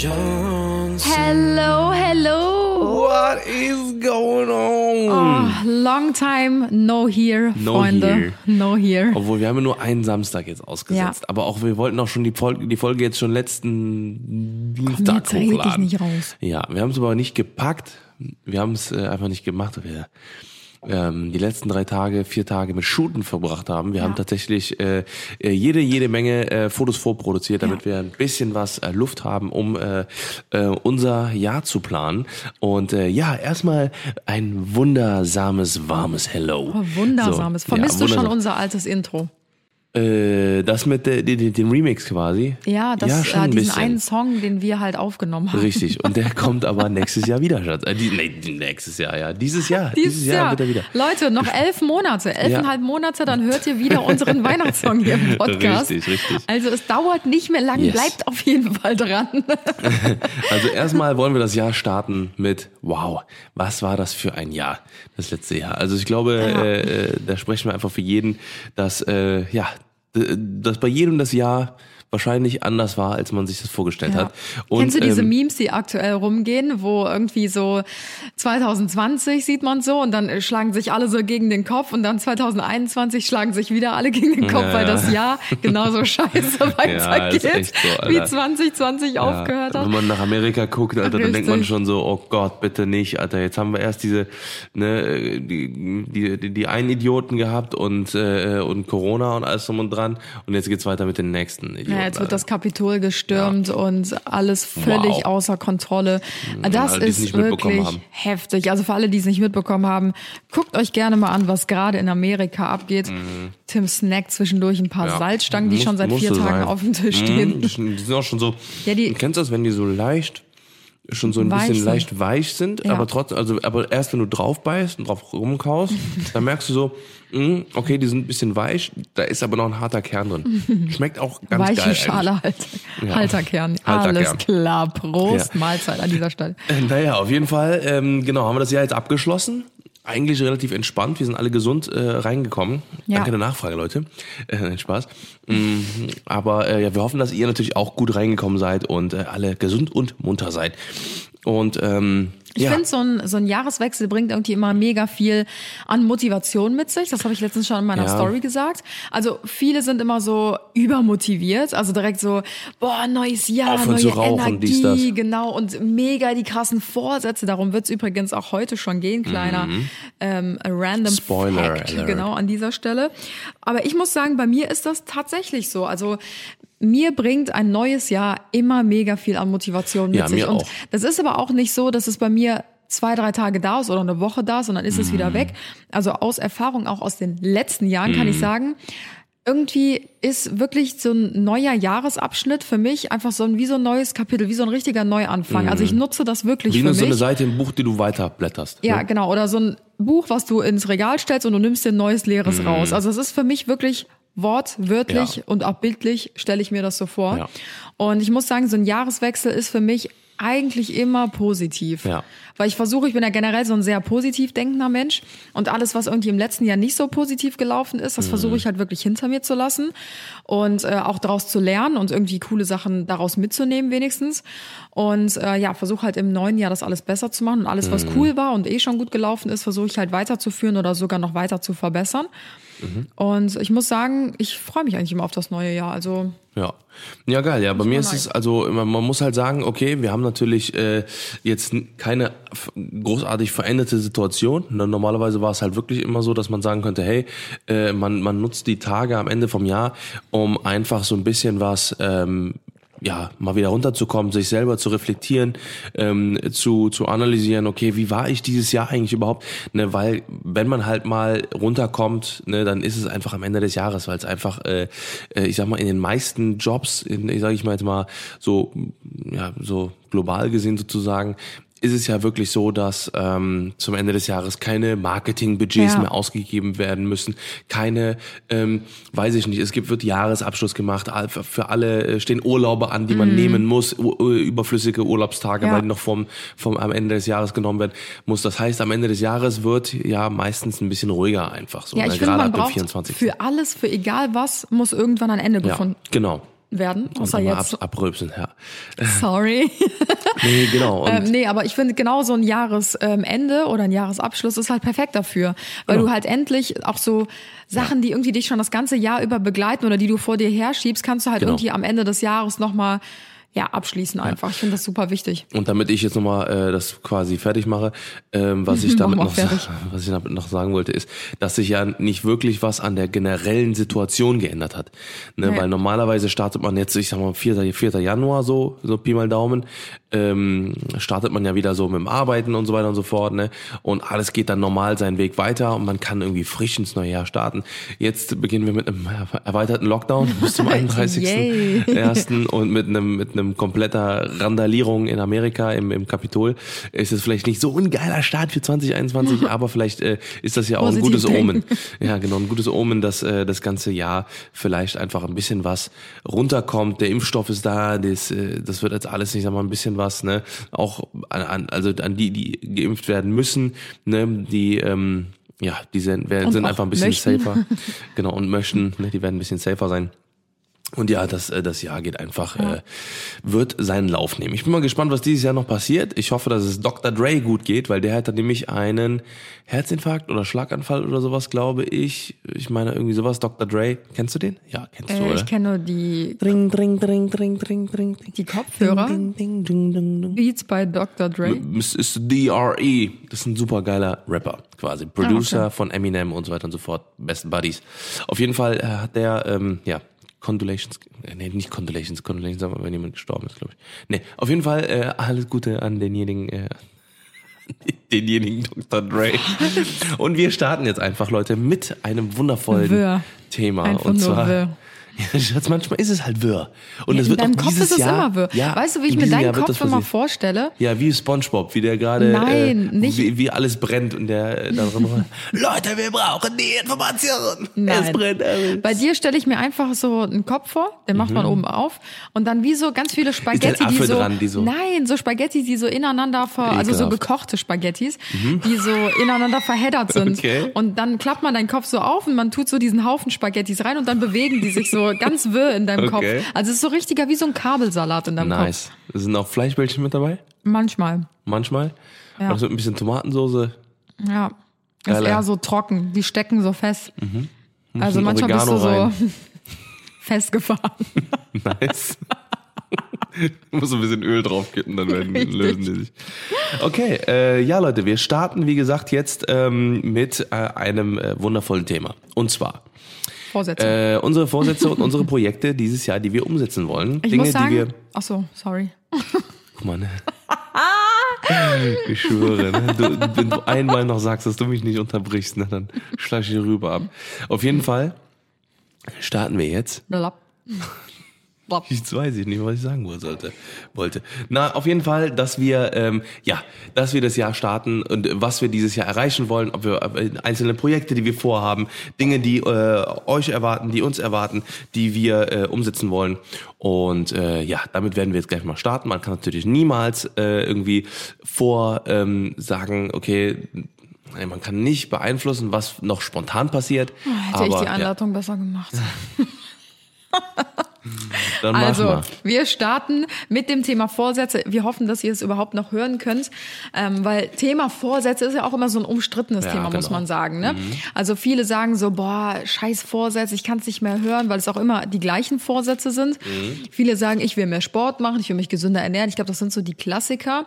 Johnsons. Hello, hello. What is going on? Oh, long time no here, No Freunde. here. No here. Obwohl, wir haben nur einen Samstag jetzt ausgesetzt. Ja. Aber auch, wir wollten auch schon die Folge, die Folge jetzt schon letzten Dienstag jetzt red dich hochladen. nicht raus. Ja, wir haben es aber nicht gepackt. Wir haben es äh, einfach nicht gemacht. Wir ähm, die letzten drei Tage, vier Tage mit Shooten verbracht haben. Wir Ja. haben tatsächlich äh, äh, jede, jede Menge äh, Fotos vorproduziert, damit wir ein bisschen was äh, Luft haben, um äh, äh, unser Jahr zu planen. Und äh, ja, erstmal ein wundersames, warmes Hello. Oh, wundersames. So, ja, Vermisst du schon wundersam. unser altes Intro? Äh, das mit der, den, den Remix quasi. Ja, das, ja schon äh, ein diesen bisschen. einen Song, den wir halt aufgenommen haben. Richtig. Und der kommt aber nächstes Jahr wieder, Schatz. Äh, die, nee, nächstes Jahr, ja. Dieses Jahr. Dieses Jahr. wird er wieder. Leute, noch elf Monate, elfeinhalb Monate, dann hört ihr wieder unseren Weihnachtssong hier im Podcast. Richtig, richtig. Also es dauert nicht mehr lang, Yes. bleibt auf jeden Fall dran. Also erstmal wollen wir das Jahr starten mit, wow, was war das für ein Jahr, das letzte Jahr. Also ich glaube, Ja. äh, äh, da sprechen wir einfach für jeden, dass, äh, ja, dass bei jedem das Jahr wahrscheinlich anders war, als man sich das vorgestellt Ja. hat. Und, Kennst du diese ähm, Memes, die aktuell rumgehen, wo irgendwie so 2020 sieht man so und dann schlagen sich alle so gegen den Kopf und dann 2021 schlagen sich wieder alle gegen den Kopf, Ja, weil ja. das Jahr genauso scheiße weitergeht, echt so, wie 2020 aufgehört Ja, hat. Wenn man nach Amerika guckt, Alter, dann denkt man Richtig. schon so, oh Gott, bitte nicht, Alter. Jetzt haben wir erst diese, ne, die, die, die, die einen Idioten gehabt und, äh, und Corona und alles drum und dran. Und jetzt geht's weiter mit den nächsten Idioten. Ja, jetzt wird Alter. das Kapitol gestürmt und alles völlig Wow. außer Kontrolle. Das alle, ist wirklich heftig. Also für alle, die es nicht mitbekommen haben, guckt euch gerne mal an, was gerade in Amerika abgeht. Tim snackt zwischendurch ein paar Mhm. Ja. Salzstangen, die Muss- schon seit vier Tagen sein. auf dem Tisch Mhm, stehen. Die sind auch schon so, Ja, die- du kennst das, wenn die so leicht, schon so ein Weich bisschen sind. leicht weich sind, Ja. aber trotzdem, also, aber erst wenn du drauf beißt und drauf rumkaust, dann merkst du so, mh, okay, die sind ein bisschen weich, da ist aber noch ein harter Kern drin. Schmeckt auch ganz Weiche geil. Schale, halt. Ja. Halterkern. Halterkern. Alles klar. Prost, Ja. Mahlzeit an dieser Stelle. Naja, auf jeden Fall, ähm, genau, haben wir das Jahr jetzt abgeschlossen. Eigentlich relativ entspannt. Wir sind alle gesund äh, reingekommen. Ja. Danke der Nachfrage, Leute. Äh, Spaß. Mm, aber äh, ja, wir hoffen, dass ihr natürlich auch gut reingekommen seid und äh, alle gesund und munter seid. Und ähm, Ich ja. finde, so ein, so ein Jahreswechsel bringt irgendwie immer mega viel an Motivation mit sich. Das habe ich letztens schon in meiner Ja. Story gesagt. Also viele sind immer so übermotiviert, also direkt so, boah, neues Jahr, Aufhören neue zu rauchen, Energie, dies, das. genau, und mega die krassen Vorsätze. Darum wird's übrigens auch heute schon gehen, kleiner ähm, random Mhm. Spoiler Fact, genau an dieser Stelle. Aber ich muss sagen, bei mir ist das tatsächlich so. Also mir bringt ein neues Jahr immer mega viel an Motivation mit Ja, sich. Und auch. das ist aber auch nicht so, dass es bei mir zwei, drei Tage da ist oder eine Woche da ist und dann ist es Mhm. wieder weg. Also aus Erfahrung, auch aus den letzten Jahren kann Mhm. ich sagen, irgendwie ist wirklich so ein neuer Jahresabschnitt für mich einfach so ein, wie so ein neues Kapitel, wie so ein richtiger Neuanfang. Also ich nutze das wirklich Mhm. Wie für eine, so mich. eine Seite im Buch, die du weiterblätterst. Ja, ne? genau. Oder so ein Buch, was du ins Regal stellst und du nimmst dir ein neues leeres raus. Also es ist für mich wirklich wortwörtlich. Ja. und auch bildlich stelle ich mir das so vor. Ja. Und ich muss sagen, so ein Jahreswechsel ist für mich eigentlich immer positiv. Ja. Weil ich versuche, ich bin ja generell so ein sehr positiv denkender Mensch und alles, was irgendwie im letzten Jahr nicht so positiv gelaufen ist, das Mhm. versuche ich halt wirklich hinter mir zu lassen und äh, auch daraus zu lernen und irgendwie coole Sachen daraus mitzunehmen wenigstens. Und äh, ja, versuche halt im neuen Jahr das alles besser zu machen und alles, was Mhm. cool war und eh schon gut gelaufen ist, versuche ich halt weiterzuführen oder sogar noch weiter zu verbessern. Mhm. Und ich muss sagen, ich freue mich eigentlich immer auf das neue Jahr. Also Ja. Ja, geil. Ja, bei mir ist es also, man, man muss halt sagen, okay, wir haben natürlich äh, jetzt keine großartig veränderte Situation. Ne, Normalerweise war es halt wirklich immer so, dass man sagen könnte, hey, äh, man, man nutzt die Tage am Ende vom Jahr, um einfach so ein bisschen was ähm, ja, mal wieder runterzukommen, sich selber zu reflektieren, ähm, zu, zu analysieren, okay, wie war ich dieses Jahr eigentlich überhaupt? Ne, weil wenn man halt mal runterkommt, ne, dann ist es einfach am Ende des Jahres, weil es einfach, äh, äh, ich sag mal, in den meisten Jobs, in, ich sage ich mal jetzt mal so, ja, so global gesehen sozusagen, ist es ja wirklich so, dass ähm, zum Ende des Jahres keine Marketingbudgets Ja. mehr ausgegeben werden müssen, keine, ähm, weiß ich nicht, es gibt wird Jahresabschluss gemacht, für- alle äh, stehen Urlaube an, die man nehmen muss, u- überflüssige Urlaubstage, Mhm. Ja. weil die noch vom, vom am Ende des Jahres genommen werden muss. Das heißt, am Ende des Jahres wird ja meistens ein bisschen ruhiger einfach so, Ja, ne? ich finde, gerade man ab dem braucht 24. für alles, für egal was, muss irgendwann ein Ende ja, gefunden genau. Werden. Außer jetzt. ab, abrülpsen, ja. Sorry. Nee, genau. Ähm, nee, aber ich finde genau so ein Jahresende oder ein Jahresabschluss ist halt perfekt dafür, weil Genau. du halt endlich auch so Sachen, die irgendwie dich schon das ganze Jahr über begleiten oder die du vor dir herschiebst, kannst du halt Genau. irgendwie am Ende des Jahres nochmal ja, abschließen einfach. Ich finde das super wichtig. Und damit ich jetzt nochmal äh, das quasi fertig mache, ähm, was ich damit noch, was ich damit noch sagen wollte, ist, dass sich ja nicht wirklich was an der generellen Situation geändert hat. Ne? Nee. Weil normalerweise startet man jetzt, ich sag mal, 4. 4. Januar so, so Pi mal Daumen, ähm, startet man ja wieder so mit dem Arbeiten und so weiter und so fort, ne? Und alles geht dann normal seinen Weg weiter und man kann irgendwie frisch ins neue Jahr starten. Jetzt beginnen wir mit einem erweiterten Lockdown bis zum 31. Yay. ersten und mit einem mit einem kompletter Randalierung in Amerika im, im Kapitol ist es vielleicht nicht so ein geiler Start für 2021, aber vielleicht äh, ist das ja auch ein gutes denken. Omen. Ja, genau, ein gutes Omen, dass äh, das ganze Jahr vielleicht einfach ein bisschen was runterkommt. Der Impfstoff ist da, das, äh, das wird jetzt alles, ich sag mal, ein bisschen was, ne? Auch an, an also an die, die geimpft werden müssen, ne? Die ähm, ja, die sind, werden, sind einfach ein bisschen möchten. safer. Genau, und möchten, ne, die werden ein bisschen safer sein. Und ja, das, äh, das Jahr geht einfach, äh, wird seinen Lauf nehmen. Ich bin mal gespannt, was dieses Jahr noch passiert. Ich hoffe, dass es Dr. Dre gut geht, weil der hatte nämlich einen Herzinfarkt oder Schlaganfall oder sowas, glaube ich. Ich meine irgendwie sowas. Dr. Dre, kennst du den? Ja, kennst du, Äh, oder? ich kenne nur die, Dring, dring, dring, dring, dring, dring, dring. die Kopfhörer. Ding, ding, ding, ding, ding. Beats bei Dr. Dre. Es ist DRE. Das ist ein super geiler Rapper, quasi. Producer von Eminem und so weiter und so fort. Best Buddies. Auf jeden Fall äh, hat der, ähm, ja, Condolations, äh, nee, nicht Condolations, Condolations, aber wenn jemand gestorben ist, glaube ich. Nee, auf jeden Fall äh, alles Gute an denjenigen, äh, denjenigen Dr. Dre. Und wir starten jetzt einfach, Leute, mit einem wundervollen Wirr. Thema. Einfach und zwar, wirr. Ja, Schatz, manchmal ist es halt wirr. Und Ja, es in wird deinem auch Kopf ist es Jahr, immer wirr. Ja, weißt du, wie ich in mir deinen Jahr Kopf immer vorstelle? Ja, wie SpongeBob, wie der gerade Nein, äh, nicht- wie, wie alles brennt und der äh, da drin Leute, wir brauchen die Information. Es Nein. brennt alles. Bei dir stelle ich mir einfach so einen Kopf vor, den macht man oben auf und dann wie so ganz viele Spaghetti, Mhm. Die, so, dran, die so- nein, so Spaghetti, die so ineinander ver, also so Ekelhaft. Mhm. gekochte Spaghettis, die so ineinander verheddert sind. Okay. Und dann klappt man deinen Kopf so auf und man tut so diesen Haufen Spaghettis rein und dann bewegen die sich so ganz wirr in deinem Okay. Kopf. Also es ist so richtiger wie so ein Kabelsalat in deinem Nice. Sind auch Fleischbällchen mit dabei? Kopf. Manchmal. Manchmal. Ja. Also mit ein bisschen Tomatensoße. Ja. Das ist Geile. eher so trocken. Die stecken so fest. Also bisschen manchmal bist du Oregano so rein. festgefahren. Nice. Muss ein bisschen Öl draufkitten, dann werden, lösen die sich. Okay, äh, ja Leute, wir starten wie gesagt jetzt ähm, mit äh, einem äh, wundervollen Thema. Und zwar Vorsätze. äh, unsere Vorsätze und unsere Projekte dieses Jahr, die wir umsetzen wollen. ich Dinge, muss sagen, die wir ach so, sorry. Guck mal, ne? Ich schwöre, ne? du, wenn du einmal noch sagst, dass du mich nicht unterbrichst, ne, dann schlag ich dir rüber ab. Auf jeden Fall starten wir jetzt. Blapp. Jetzt weiß ich nicht, was ich sagen sollte, wollte. Na, auf jeden Fall, dass wir, ähm, ja, dass wir das Jahr starten und was wir dieses Jahr erreichen wollen, ob wir einzelne Projekte, die wir vorhaben, Dinge, die äh, euch erwarten, die uns erwarten, die wir äh, umsetzen wollen. Und äh, ja, damit werden wir jetzt gleich mal starten. Man kann natürlich niemals äh, irgendwie vor ähm, sagen, okay, man kann nicht beeinflussen, was noch spontan passiert. Hätte aber ich die ja, Einleitung besser gemacht. dann Also, mal. wir starten mit dem Thema Vorsätze. Wir hoffen, dass ihr es überhaupt noch hören könnt, ähm, weil Thema Vorsätze ist ja auch immer so ein umstrittenes Ja, Thema, muss genau. man sagen. Ne? Also viele sagen so, boah, scheiß Vorsätze, ich kann es nicht mehr hören, weil es auch immer die gleichen Vorsätze sind. Viele sagen, ich will mehr Sport machen, ich will mich gesünder ernähren. Ich glaube, das sind so die Klassiker.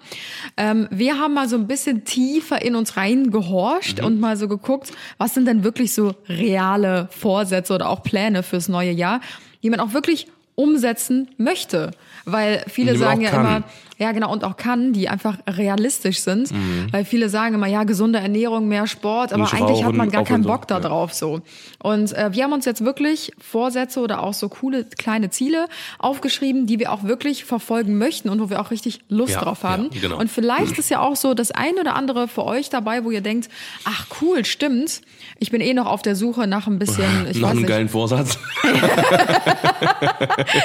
Ähm, wir haben mal so ein bisschen tiefer in uns reingehorcht und mal so geguckt, was sind denn wirklich so reale Vorsätze oder auch Pläne fürs neue Jahr, die man auch wirklich umsetzen möchte. Weil viele sagen ja kann. immer, Ja, genau, und auch kann, die einfach realistisch sind. Weil viele sagen immer, ja, gesunde Ernährung, mehr Sport, aber eigentlich hat man gar keinen und so, Bock da drauf so. Und äh, wir haben uns jetzt wirklich Vorsätze oder auch so coole kleine Ziele aufgeschrieben, die wir auch wirklich verfolgen möchten und wo wir auch richtig Lust Ja, drauf haben. ja, genau. Und vielleicht ist ja auch so das ein oder andere für euch dabei, wo ihr denkt, ach cool, stimmt. Ich bin eh noch auf der Suche nach ein bisschen, ich Noch weiß einen nicht, geilen Vorsatz.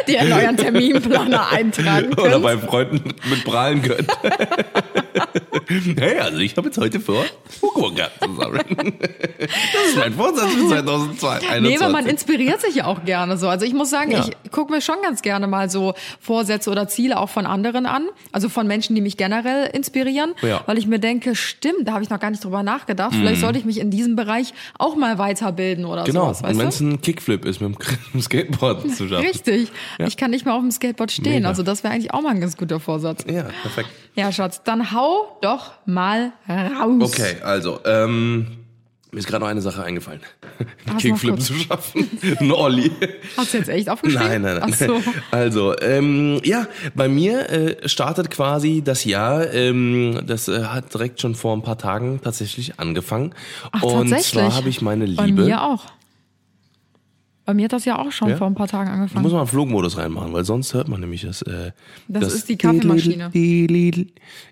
die in euren Terminplaner eintragen Oder könnt. bei Freunden mit prahlen könnt. hey, also ich habe jetzt heute vor, Fukuoka zu sammeln. Das ist mein Vorsatz für 2021. Nee, aber man inspiriert sich ja auch gerne so. Also ich muss sagen, Ja. ich gucke mir schon ganz gerne mal so Vorsätze oder Ziele auch von anderen an. Also von Menschen, die mich generell inspirieren. Ja. Weil ich mir denke, stimmt, da habe ich noch gar nicht drüber nachgedacht. Vielleicht sollte ich mich in diesem Bereich auch mal weiterbilden oder Mhm. Genau, sowas. wenn es ein Kickflip ist mit dem Skateboard zu schaffen. Richtig. Ja. Ich kann nicht mehr auf dem Skateboard stehen. Mega. Also das wäre eigentlich auch mal ein ganz guter Vorsatz. Ja, perfekt. Ja, Schatz, dann hau doch mal raus. Okay, also, ähm, mir ist gerade noch eine Sache eingefallen. noch Kickflip zu schaffen. Ein Olli. Hast du jetzt echt aufgeschrieben? Nein, nein, nein. Ach so. Also, ähm, ja, bei mir äh, startet quasi das Jahr, ähm, das äh, hat direkt schon vor ein paar Tagen tatsächlich angefangen. Ach, Und tatsächlich. zwar habe ich meine Bei Liebe. mir auch. Bei mir hat das ja auch schon Ja? vor ein paar Tagen angefangen. muss mal einen Flugmodus reinmachen, weil sonst hört man nämlich das. Äh, Das ist die Kaffeemaschine.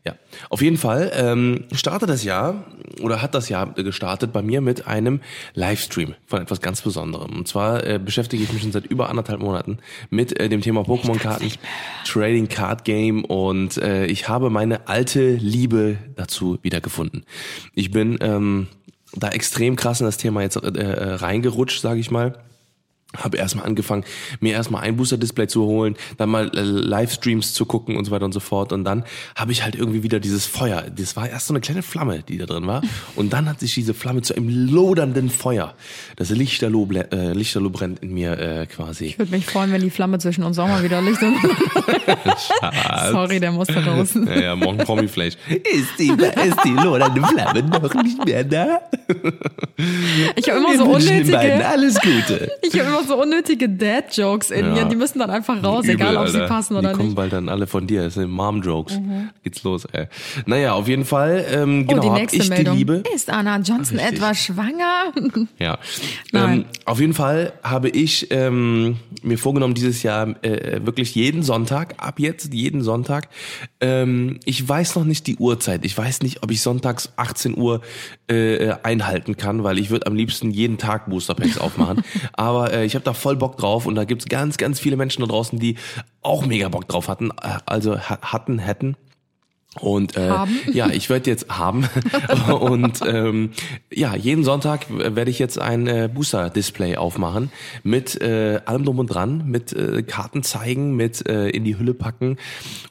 Ja, auf jeden Fall ähm, startet das Jahr oder hat das Jahr gestartet bei mir mit einem Livestream von etwas ganz Besonderem. Und zwar äh, beschäftige ich mich schon seit über anderthalb Monaten mit äh, dem Thema Pokémon-Karten, Trading Card Game und äh, ich habe meine alte Liebe dazu wiedergefunden. Ich bin ähm, da extrem krass in das Thema jetzt äh, äh, reingerutscht, sage ich mal habe erstmal angefangen, mir erstmal ein Booster-Display zu holen, dann mal äh, Livestreams zu gucken und so weiter und so fort. Und dann habe ich halt irgendwie wieder dieses Feuer. Das war erst so eine kleine Flamme, die da drin war. Und dann hat sich diese Flamme zu einem lodernden Feuer. Das Lichterloh, äh, Lichterloh brennt in mir äh, quasi. Ich würde mich freuen, wenn die Flamme zwischen uns auch mal wieder Licht und Sorry, der musste raus. Ja, ja, morgen Promiflash. Ist die, ist die lodernde Flamme noch nicht mehr da? Ich habe immer so unnötige, alles Gute. ich habe immer so unnötige Dad-Jokes in Ja. mir. Die müssen dann einfach raus, Übel, egal ob sie Alter. passen oder Die kommen nicht. bald dann alle von dir. Das sind Mom-Jokes. Geht's los, ey. Naja, auf jeden Fall, ähm, Oh, genau, die nächste ich Meldung. die Liebe. Ist Anna Johnson Richtig. etwa schwanger? Ja. Ähm, auf jeden Fall habe ich ähm, mir vorgenommen, dieses Jahr äh, wirklich jeden Sonntag, ab jetzt jeden Sonntag, ähm, ich weiß noch nicht die Uhrzeit. Ich weiß nicht, ob ich sonntags 18 Uhr äh, einhalten kann, weil ich würde am liebsten jeden Tag Booster Packs aufmachen. Aber äh, ich habe da voll Bock drauf und da gibt's ganz, ganz viele Menschen da draußen, die auch mega Bock drauf hatten, äh, also ha hatten, hätten. Und äh, Haben. ja, ich werde jetzt haben. und ähm, ja, jeden Sonntag werde ich jetzt ein äh, Booster-Display aufmachen mit äh, allem drum und dran, mit äh, Karten zeigen, mit äh, in die Hülle packen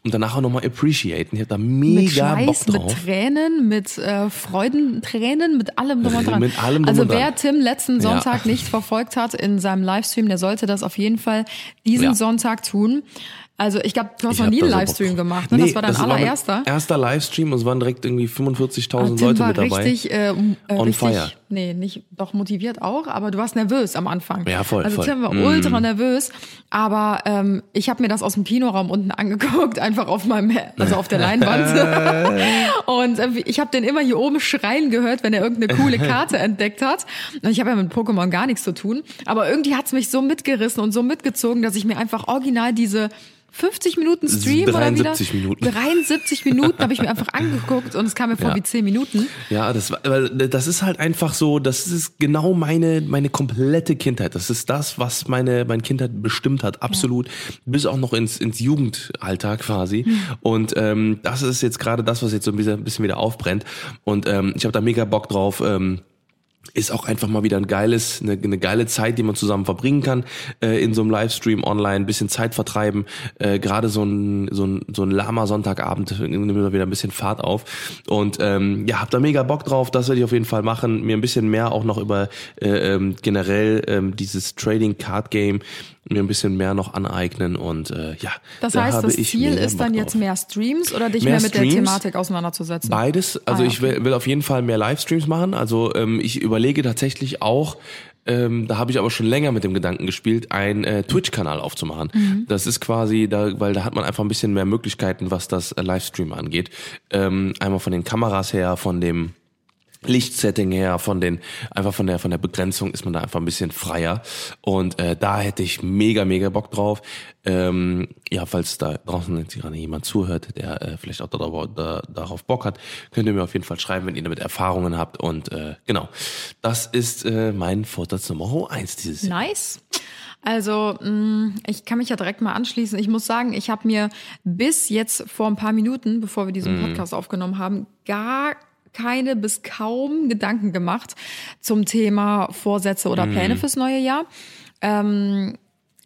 und danach auch nochmal appreciaten. Ich habe da Mit mega Bock Schweiß, mit drauf. Tränen, mit äh, Freudentränen, mit allem drum und dran. Mit allem drum also und dran. wer Tim letzten Ja. Sonntag nicht verfolgt hat in seinem Livestream, der sollte das auf jeden Fall diesen Ja. Sonntag tun. Also ich glaube, du hast Ich noch nie einen so Livestream drauf. gemacht. Ne? Nee, das war dein mein allererster. erster Livestream und es waren direkt irgendwie 45.000 Tim Leute war mit dabei. richtig, äh, äh, On richtig, fire. Nee, nicht, doch motiviert auch, aber du warst nervös am Anfang. Ja, voll, Also voll. Tim war Mm. ultra nervös, aber ähm, ich habe mir das aus dem Kinoraum unten angeguckt, einfach auf meinem, also auf der Leinwand. und äh, ich habe den immer hier oben schreien gehört, wenn er irgendeine coole Karte entdeckt hat. Und ich habe ja mit Pokémon gar nichts zu tun, aber irgendwie hat's mich so mitgerissen und so mitgezogen, dass ich mir einfach original diese 50 Minuten Stream oder 73 wieder Minuten. 73 Minuten habe ich mir einfach angeguckt und es kam mir vor Ja. wie 10 Minuten. Ja, das, war- weil das ist halt einfach so, das ist genau meine, meine komplette Kindheit. Das ist das, was meine, meine Kindheit bestimmt hat, absolut. Bis auch noch ins, ins Jugendalter quasi. Und ähm, das ist jetzt gerade das, was jetzt so ein bisschen, ein bisschen wieder aufbrennt. Und ähm, ich habe da mega Bock drauf. Ähm, ist auch einfach mal wieder ein geiles, eine, eine geile Zeit, die man zusammen verbringen kann äh, in so einem Livestream online, ein bisschen Zeit vertreiben. Äh, Gerade so ein so ein so ein lahmer Sonntagabend nimmt mir wieder ein bisschen Fahrt auf und ähm, ja, hab da mega Bock drauf. Das werde ich auf jeden Fall machen. Mir ein bisschen mehr auch noch über äh, ähm, generell ähm, dieses Trading Card Game mir ein bisschen mehr noch aneignen und äh, ja. Das da heißt, habe das Ziel ist dann jetzt mehr Streams oder dich Mehr mehr mit Streams? der Thematik auseinanderzusetzen? Beides. Also Ah, ich will, will auf jeden Fall mehr Livestreams machen. Also ähm, ich überlege tatsächlich auch, ähm, da habe ich aber schon länger mit dem Gedanken gespielt, einen äh, Twitch-Kanal aufzumachen. Mhm. Das ist quasi, da, weil da hat man einfach ein bisschen mehr Möglichkeiten, was das äh, Livestream angeht. Ähm, einmal von den Kameras her, von dem Lichtsetting her, von den einfach von der von der Begrenzung ist man da einfach ein bisschen freier und äh, da hätte ich mega mega Bock drauf. Ähm, ja, falls da draußen jetzt gerade jemand zuhört, der äh, vielleicht auch darauf, da, darauf Bock hat, könnt ihr mir auf jeden Fall schreiben, wenn ihr damit Erfahrungen habt und äh, genau, das ist äh, mein Vorsatz Nummer eins dieses Jahr. Nice. Also, mh, ich kann mich ja direkt mal anschließen. Ich muss sagen, ich habe mir bis jetzt vor ein paar Minuten, bevor wir diesen Podcast aufgenommen haben, gar keine bis kaum Gedanken gemacht zum Thema Vorsätze oder Pläne fürs neue Jahr. Ähm,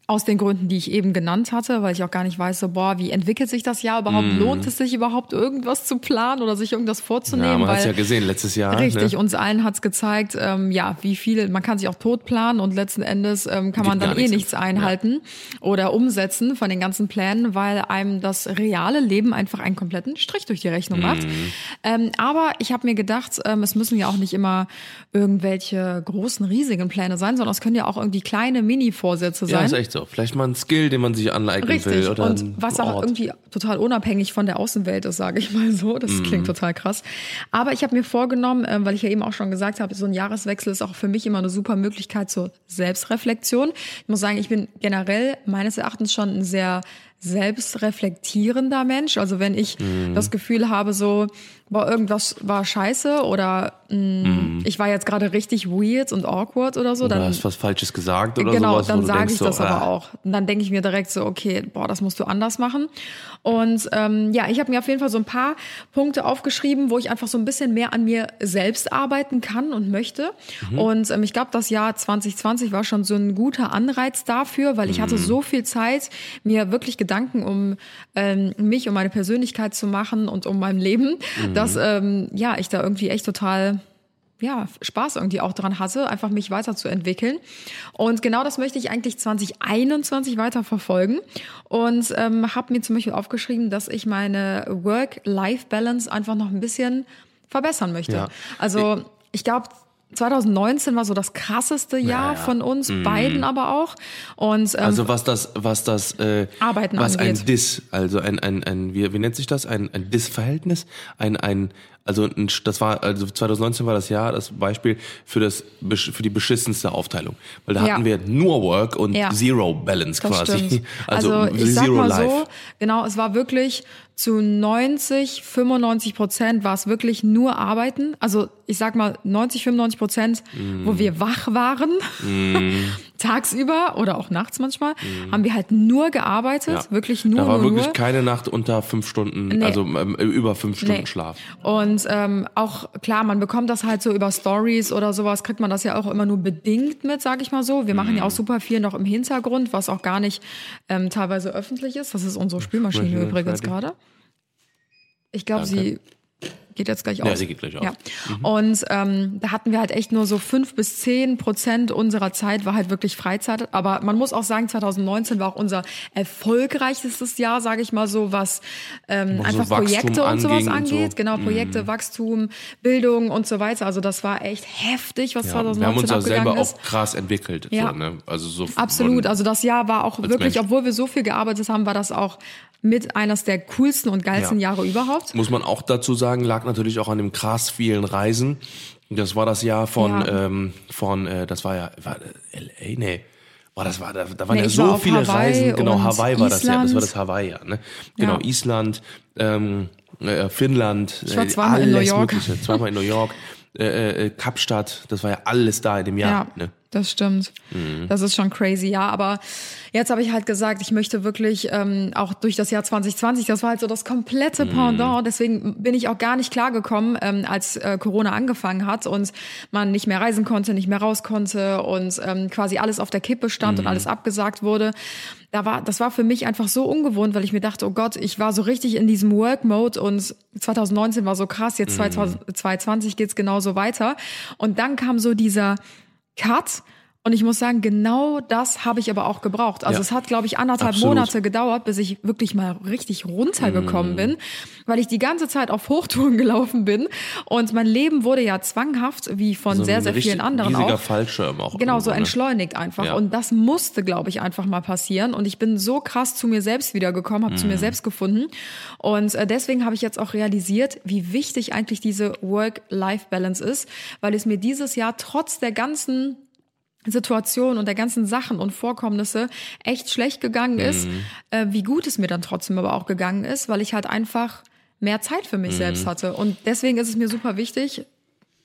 aus den Gründen, die ich eben genannt hatte, weil ich auch gar nicht weiß, so, boah, wie entwickelt sich das Jahr überhaupt? Lohnt es sich überhaupt, irgendwas zu planen oder sich irgendwas vorzunehmen? Ja, man hat Weil- ja gesehen letztes Jahr. Richtig, ne? uns allen hat's gezeigt, ähm, ja, wie viele, man kann sich auch tot planen und letzten Endes ähm, kann Geht man dann gar eh nichts. nichts einhalten oder umsetzen von den ganzen Plänen, weil einem das reale Leben einfach einen kompletten Strich durch die Rechnung macht. Mhm. Ähm, aber ich habe mir gedacht, ähm, es müssen ja auch nicht immer irgendwelche großen, riesigen Pläne sein, sondern es können ja auch irgendwie kleine Mini-Vorsätze Ja, sein. ist so. Vielleicht mal ein Skill, den man sich aneignen will Richtig. oder Und was auch Ort. irgendwie total unabhängig von der Außenwelt ist, sage ich mal so. Mhm. Das klingt total krass. Aber ich habe mir vorgenommen, ähm, weil ich ja eben auch schon gesagt habe, so ein Jahreswechsel ist auch für mich immer eine super Möglichkeit zur Selbstreflexion. Ich muss sagen, ich bin generell meines Erachtens schon ein sehr selbstreflektierender Mensch. Also wenn ich Mhm. das Gefühl habe, so, boah, irgendwas war scheiße oder mh, ich war jetzt gerade richtig weird und awkward oder so, Mhm. Oder dann hast was Falsches gesagt oder genau, sowas. wo dann sage ich so, das aber ah, auch. Und dann denke ich mir direkt so, okay, boah, das musst du anders machen. Und ähm, ja, ich habe mir auf jeden Fall so ein paar Punkte aufgeschrieben, wo ich einfach so ein bisschen mehr an mir selbst arbeiten kann und möchte. Mhm. Und ähm, ich glaube, das Jahr 2020 war schon so ein guter Anreiz dafür, weil ich Mhm. hatte so viel Zeit, mir wirklich Gedanken um ähm, mich, um meine Persönlichkeit zu machen und um mein Leben, Mhm. Dass ähm, ja ich da irgendwie echt total ja, Spaß irgendwie auch dran hatte, einfach mich weiterzuentwickeln. Und genau das möchte ich eigentlich 2021 weiter verfolgen. Und ähm, habe mir zum Beispiel aufgeschrieben, dass ich meine Work-Life-Balance einfach noch ein bisschen verbessern möchte. Ja. Also ich glaube, 2019 war so das krasseste Jahr ja. von uns beiden aber auch. Und ähm, Also was das, was das, äh, Arbeiten was angeht. ein Dis, also ein, ein, ein, wie, wie nennt sich das? Ein, ein Dis-Verhältnis? Ein, ein, also das war, also 2019 war das Jahr, das Beispiel für das, für die beschissenste Aufteilung. Weil da Ja. hatten wir nur Work und Ja. Zero Balance Das quasi. stimmt. Also, Also, ich sag Zero mal Life. so, genau, es war wirklich zu 90, 95 Prozent war es wirklich nur Arbeiten. Also ich sag mal 90, 95 Prozent, Mm. wo wir wach waren, tagsüber oder auch nachts manchmal, haben wir halt nur gearbeitet. Ja. wirklich nur, da war nur, wirklich nur. keine Nacht unter fünf Stunden, Nee. also ähm, über fünf Stunden Nee. Schlaf. Und ähm, auch klar, man bekommt das halt so über Stories oder sowas, kriegt man das ja auch immer nur bedingt mit, sag ich mal so. Wir machen Mhm. ja auch super viel noch im Hintergrund, was auch gar nicht ähm, teilweise öffentlich ist. Das ist unsere Spülmaschine übrigens gerade. Ich glaube, sie geht jetzt gleich aus. Ja, sie geht gleich aus. Ja. Und ähm, da hatten wir halt echt nur so fünf bis zehn Prozent unserer Zeit war halt wirklich Freizeit. Aber man muss auch sagen, 2019 war auch unser erfolgreichstes Jahr, sage ich mal so, was ähm, so einfach Wachstum Projekte und sowas und so. angeht. Genau, Projekte, Wachstum, Bildung und so weiter. Also das war echt heftig, was Ja, 2019 wir haben uns ja selber ist. auch krass entwickelt. Ja. So, ne? Also so Absolut. Also das Jahr war auch wirklich, Mensch. obwohl wir so viel gearbeitet haben, war das auch mit eines der coolsten und geilsten Ja. Jahre überhaupt. Muss man auch dazu sagen, lag natürlich auch an dem krass vielen Reisen. Das war das Jahr von, Ja. ähm, von, äh, das war ja, war äh, LA, nee. Boah, das war, da, da waren Nee, ja so war viele Hawaii Reisen. Genau, Hawaii war das ja. Das war Island. das Hawaii, ja, ne? Genau, Ja. Island, ähm, äh, Finnland. Ich war äh, zweimal in New York. Mögliche. Zweimal in New York. Äh, äh, Kapstadt, das war ja alles da in dem Jahr. Ja, Ne? Das stimmt. Mhm. Das ist schon crazy, ja. Aber jetzt habe ich halt gesagt, ich möchte wirklich ähm, auch durch das Jahr 2020, das war halt so das komplette Mhm. Pendant. Deswegen bin ich auch gar nicht klargekommen, ähm, als äh, Corona angefangen hat und man nicht mehr reisen konnte, nicht mehr raus konnte und ähm, quasi alles auf der Kippe stand Mhm. und alles abgesagt wurde. Da war, das war für mich einfach so ungewohnt, weil ich mir dachte, oh Gott, ich war so richtig in diesem Work-Mode und 2019 war so krass, jetzt 2020 geht's genauso weiter. Und dann kam so dieser cut Und ich muss sagen, genau das habe ich aber auch gebraucht. Also Ja. es hat, glaube ich, anderthalb Absolut. Monate gedauert, bis ich wirklich mal richtig runtergekommen bin, weil ich die ganze Zeit auf Hochtouren gelaufen bin. Und mein Leben wurde ja zwanghaft, wie von So sehr, sehr vielen anderen auch. Fallschirm auch. Genau, so ne? entschleunigt einfach. Ja. Und das musste, glaube ich, einfach mal passieren. Und ich bin so krass zu mir selbst wiedergekommen, habe Mhm. zu mir selbst gefunden. Und äh, deswegen habe ich jetzt auch realisiert, wie wichtig eigentlich diese Work-Life-Balance ist, weil es mir dieses Jahr trotz der ganzen Situation und der ganzen Sachen und Vorkommnisse echt schlecht gegangen ist, Mhm. äh, wie gut es mir dann trotzdem aber auch gegangen ist, weil ich halt einfach mehr Zeit für mich Mhm. selbst hatte. Und deswegen ist es mir super wichtig,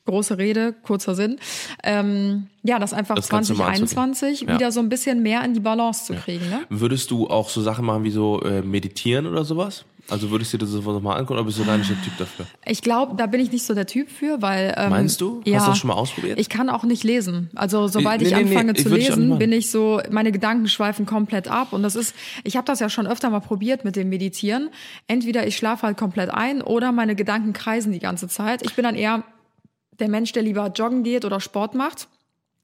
große Rede, kurzer Sinn, ähm, ja, das einfach Das Ganze mal 2021 Ja. wieder so ein bisschen mehr in die Balance zu kriegen. Ne? Würdest du auch so Sachen machen wie so äh, meditieren oder sowas? Also würdest du dir das sowas mal angucken oder bist du gar nicht der Typ dafür? Ich glaube, da bin ich nicht so der Typ für, weil ähm, Meinst du? Hast Ja, du das schon mal ausprobiert? Ich kann auch nicht lesen. Also sobald Nee, ich nee, nee, anfange ich zu ich lesen, bin ich so, meine Gedanken schweifen komplett ab. Und das ist, ich habe das ja schon öfter mal probiert mit dem Meditieren. Entweder ich schlafe halt komplett ein oder meine Gedanken kreisen die ganze Zeit. Ich bin dann eher der Mensch, der lieber joggen geht oder Sport macht.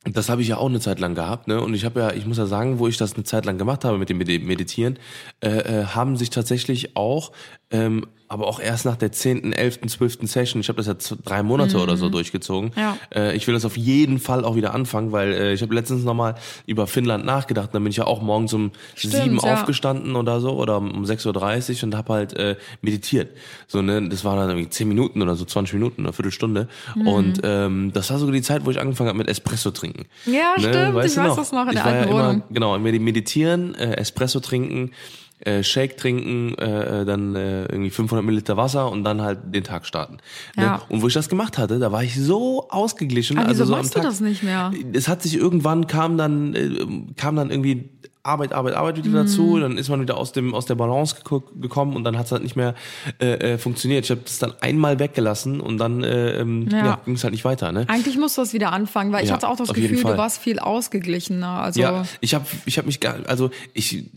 Das habe ich ja auch eine Zeit lang gehabt, ne? Und ich habe ja, ich muss ja sagen, wo ich das eine Zeit lang gemacht habe mit dem Medi- Meditieren, äh, äh, haben sich tatsächlich auch, ähm, aber auch erst nach der 10., 11., 12. Session, ich habe das ja drei Monate oder so durchgezogen. Ja. Äh, ich will das auf jeden Fall auch wieder anfangen, weil äh, ich habe letztens nochmal über Finnland nachgedacht. Dann bin ich ja auch morgens um Stimmt, sieben ja. aufgestanden oder so oder um 6.30 Uhr und habe halt äh, meditiert. So, ne, das waren dann irgendwie 10 Minuten oder so, 20 Minuten oder Viertelstunde. Mhm. Und ähm, das war sogar die Zeit, wo ich angefangen habe mit Espresso trinken. Ja, stimmt, ich du weiß das noch in ich der war alten ja immer. Genau, medi- meditieren, äh, Espresso trinken, äh, Shake trinken, äh, äh, dann äh, irgendwie 500 Milliliter Wasser und dann halt den Tag starten. Ja. Ne? Und wo ich das gemacht hatte, da war ich so ausgeglichen. Ah, also so machst am du Tag, das nicht mehr? Es hat sich irgendwann kam dann äh, kam dann irgendwie Arbeit, Arbeit, Arbeit wieder Mhm. dazu, dann ist man wieder aus dem aus der Balance geko- gekommen und dann hat es halt nicht mehr äh, äh, funktioniert. Ich habe das dann einmal weggelassen und dann äh, ähm, Ja. ja. ging es halt nicht weiter. Ne? Eigentlich musst du das wieder anfangen, weil ich Ja, hatte auch das Gefühl, du warst viel ausgeglichener. Also Ja, ich habe ich hab mich gar, also ich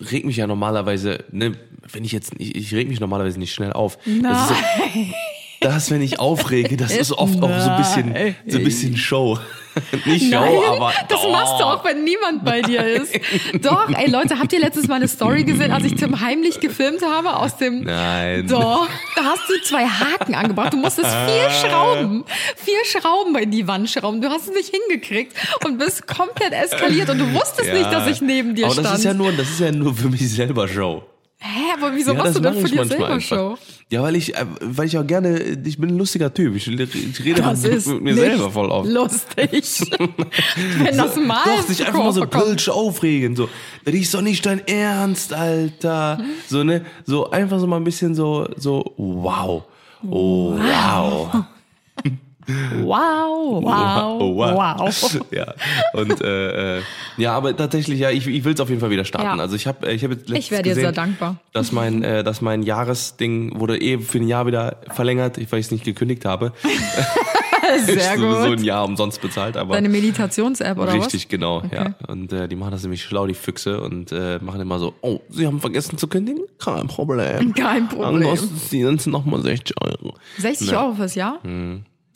reg mich ja normalerweise, ne, wenn ich jetzt, ich, ich reg mich normalerweise nicht schnell auf. Das, ist das, wenn ich aufrege, das ist oft auch so ein bisschen, so ein bisschen Show. nicht Show, Nein, aber das doch. machst du auch, wenn niemand bei dir ist. Doch, ey Leute, habt ihr letztens mal eine Story gesehen, als ich Tim heimlich gefilmt habe aus dem Nein. Doch, da hast du zwei Haken angebracht. Du musstest vier Schrauben, vier Schrauben in die Wand schrauben. Du hast es nicht hingekriegt und bist komplett eskaliert und du wusstest Ja. nicht, dass ich neben dir aber stand. das ist ja nur, das ist ja nur für mich selber Show. Hä, aber wieso ja, machst du das denn für ich dir manchmal selber einfach. Show? Ja, weil ich, äh, weil ich auch gerne, ich bin ein lustiger Typ. Ich, ich rede Das mit, mit mir selber voll auf. lustig. Wenn das mal Doch, sich einfach mal so. Kölsch aufregen, so. Das ist doch nicht dein Ernst, Alter. So, ne, so einfach so mal ein bisschen so, so, wow. Oh, wow. Wow, wow, Oh, wow. Ja, und äh, äh, ja, aber tatsächlich, ja, ich, ich will es auf jeden Fall wieder starten. Ja. Also ich habe ich hab jetzt letztens Ich wär dir gesehen, sehr dankbar. dass mein, äh, dass mein Jahresding wurde eh für ein Jahr wieder verlängert, weil ich es nicht gekündigt habe. Sehr ist sowieso ein gut. Jahr umsonst bezahlt, aber Deine Meditations-App oder richtig, genau, Okay. ja. Und äh, die machen das nämlich schlau, die Füchse, und äh, machen immer so, oh, sie haben vergessen zu kündigen? Kein Problem. Kein Problem. Dann kostet es ihnen nochmal 60 Euro. was? 60 Euro fürs Jahr?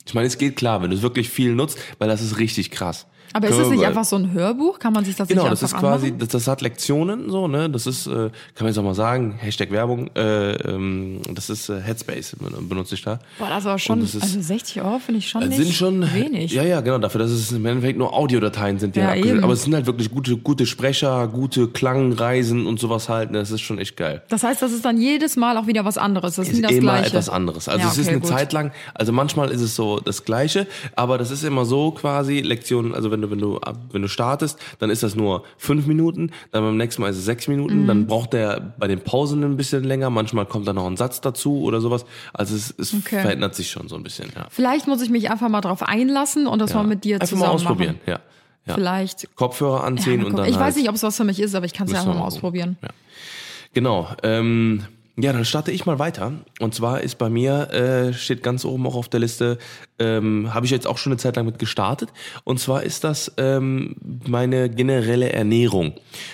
Ich meine, es geht klar, wenn du es wirklich viel nutzt, weil das ist richtig krass. Aber ist das nicht einfach so ein Hörbuch? Kann man sich das Genau, nicht das einfach ist quasi, anmachen? das, das hat Lektionen, so, ne? Das ist, äh, kann man jetzt auch mal sagen, Hashtag Werbung, äh, ähm, das ist äh, Headspace, benutze ich da. Boah, das war schon, Und das ist- also 60 Euro finde ich schon Das nicht sind schon wenig. Ja, ja, genau, dafür, dass es im Endeffekt nur Audiodateien sind, die Ja, halt. Aber es sind halt wirklich gute, gute Sprecher, gute Klangreisen und sowas halt. ne? Das ist schon echt geil. Das heißt, das ist dann jedes Mal auch wieder was anderes. Das ist ist das immer Gleiche. etwas anderes. Also Ja, es ist okay, eine gut. Zeit lang, also manchmal ist es so das Gleiche, aber das ist immer so quasi Lektionen, also wenn du, wenn du, ab- wenn du startest, dann ist das nur fünf Minuten, dann beim nächsten Mal ist es sechs Minuten, Mhm. dann braucht der bei den Pausen ein bisschen länger, manchmal kommt da noch ein Satz dazu oder sowas. Also es, es Okay. verändert sich schon so ein bisschen, ja. Vielleicht muss ich mich einfach mal drauf einlassen und das ja. mal mit dir Einfach zusammen mal ausprobieren, machen. ja. ja. Vielleicht. Kopfhörer Ja, anziehen mal und dann ich halt weiß nicht, ob es was für mich ist, aber ich kann es ja einfach mal ausprobieren. Ja. Genau. Ähm, ja, dann starte ich mal weiter. Und zwar ist bei mir, äh, steht ganz oben auch auf der Liste, ähm, habe ich jetzt auch schon eine Zeit lang mit gestartet. Und zwar ist das ähm, meine generelle Ernährung.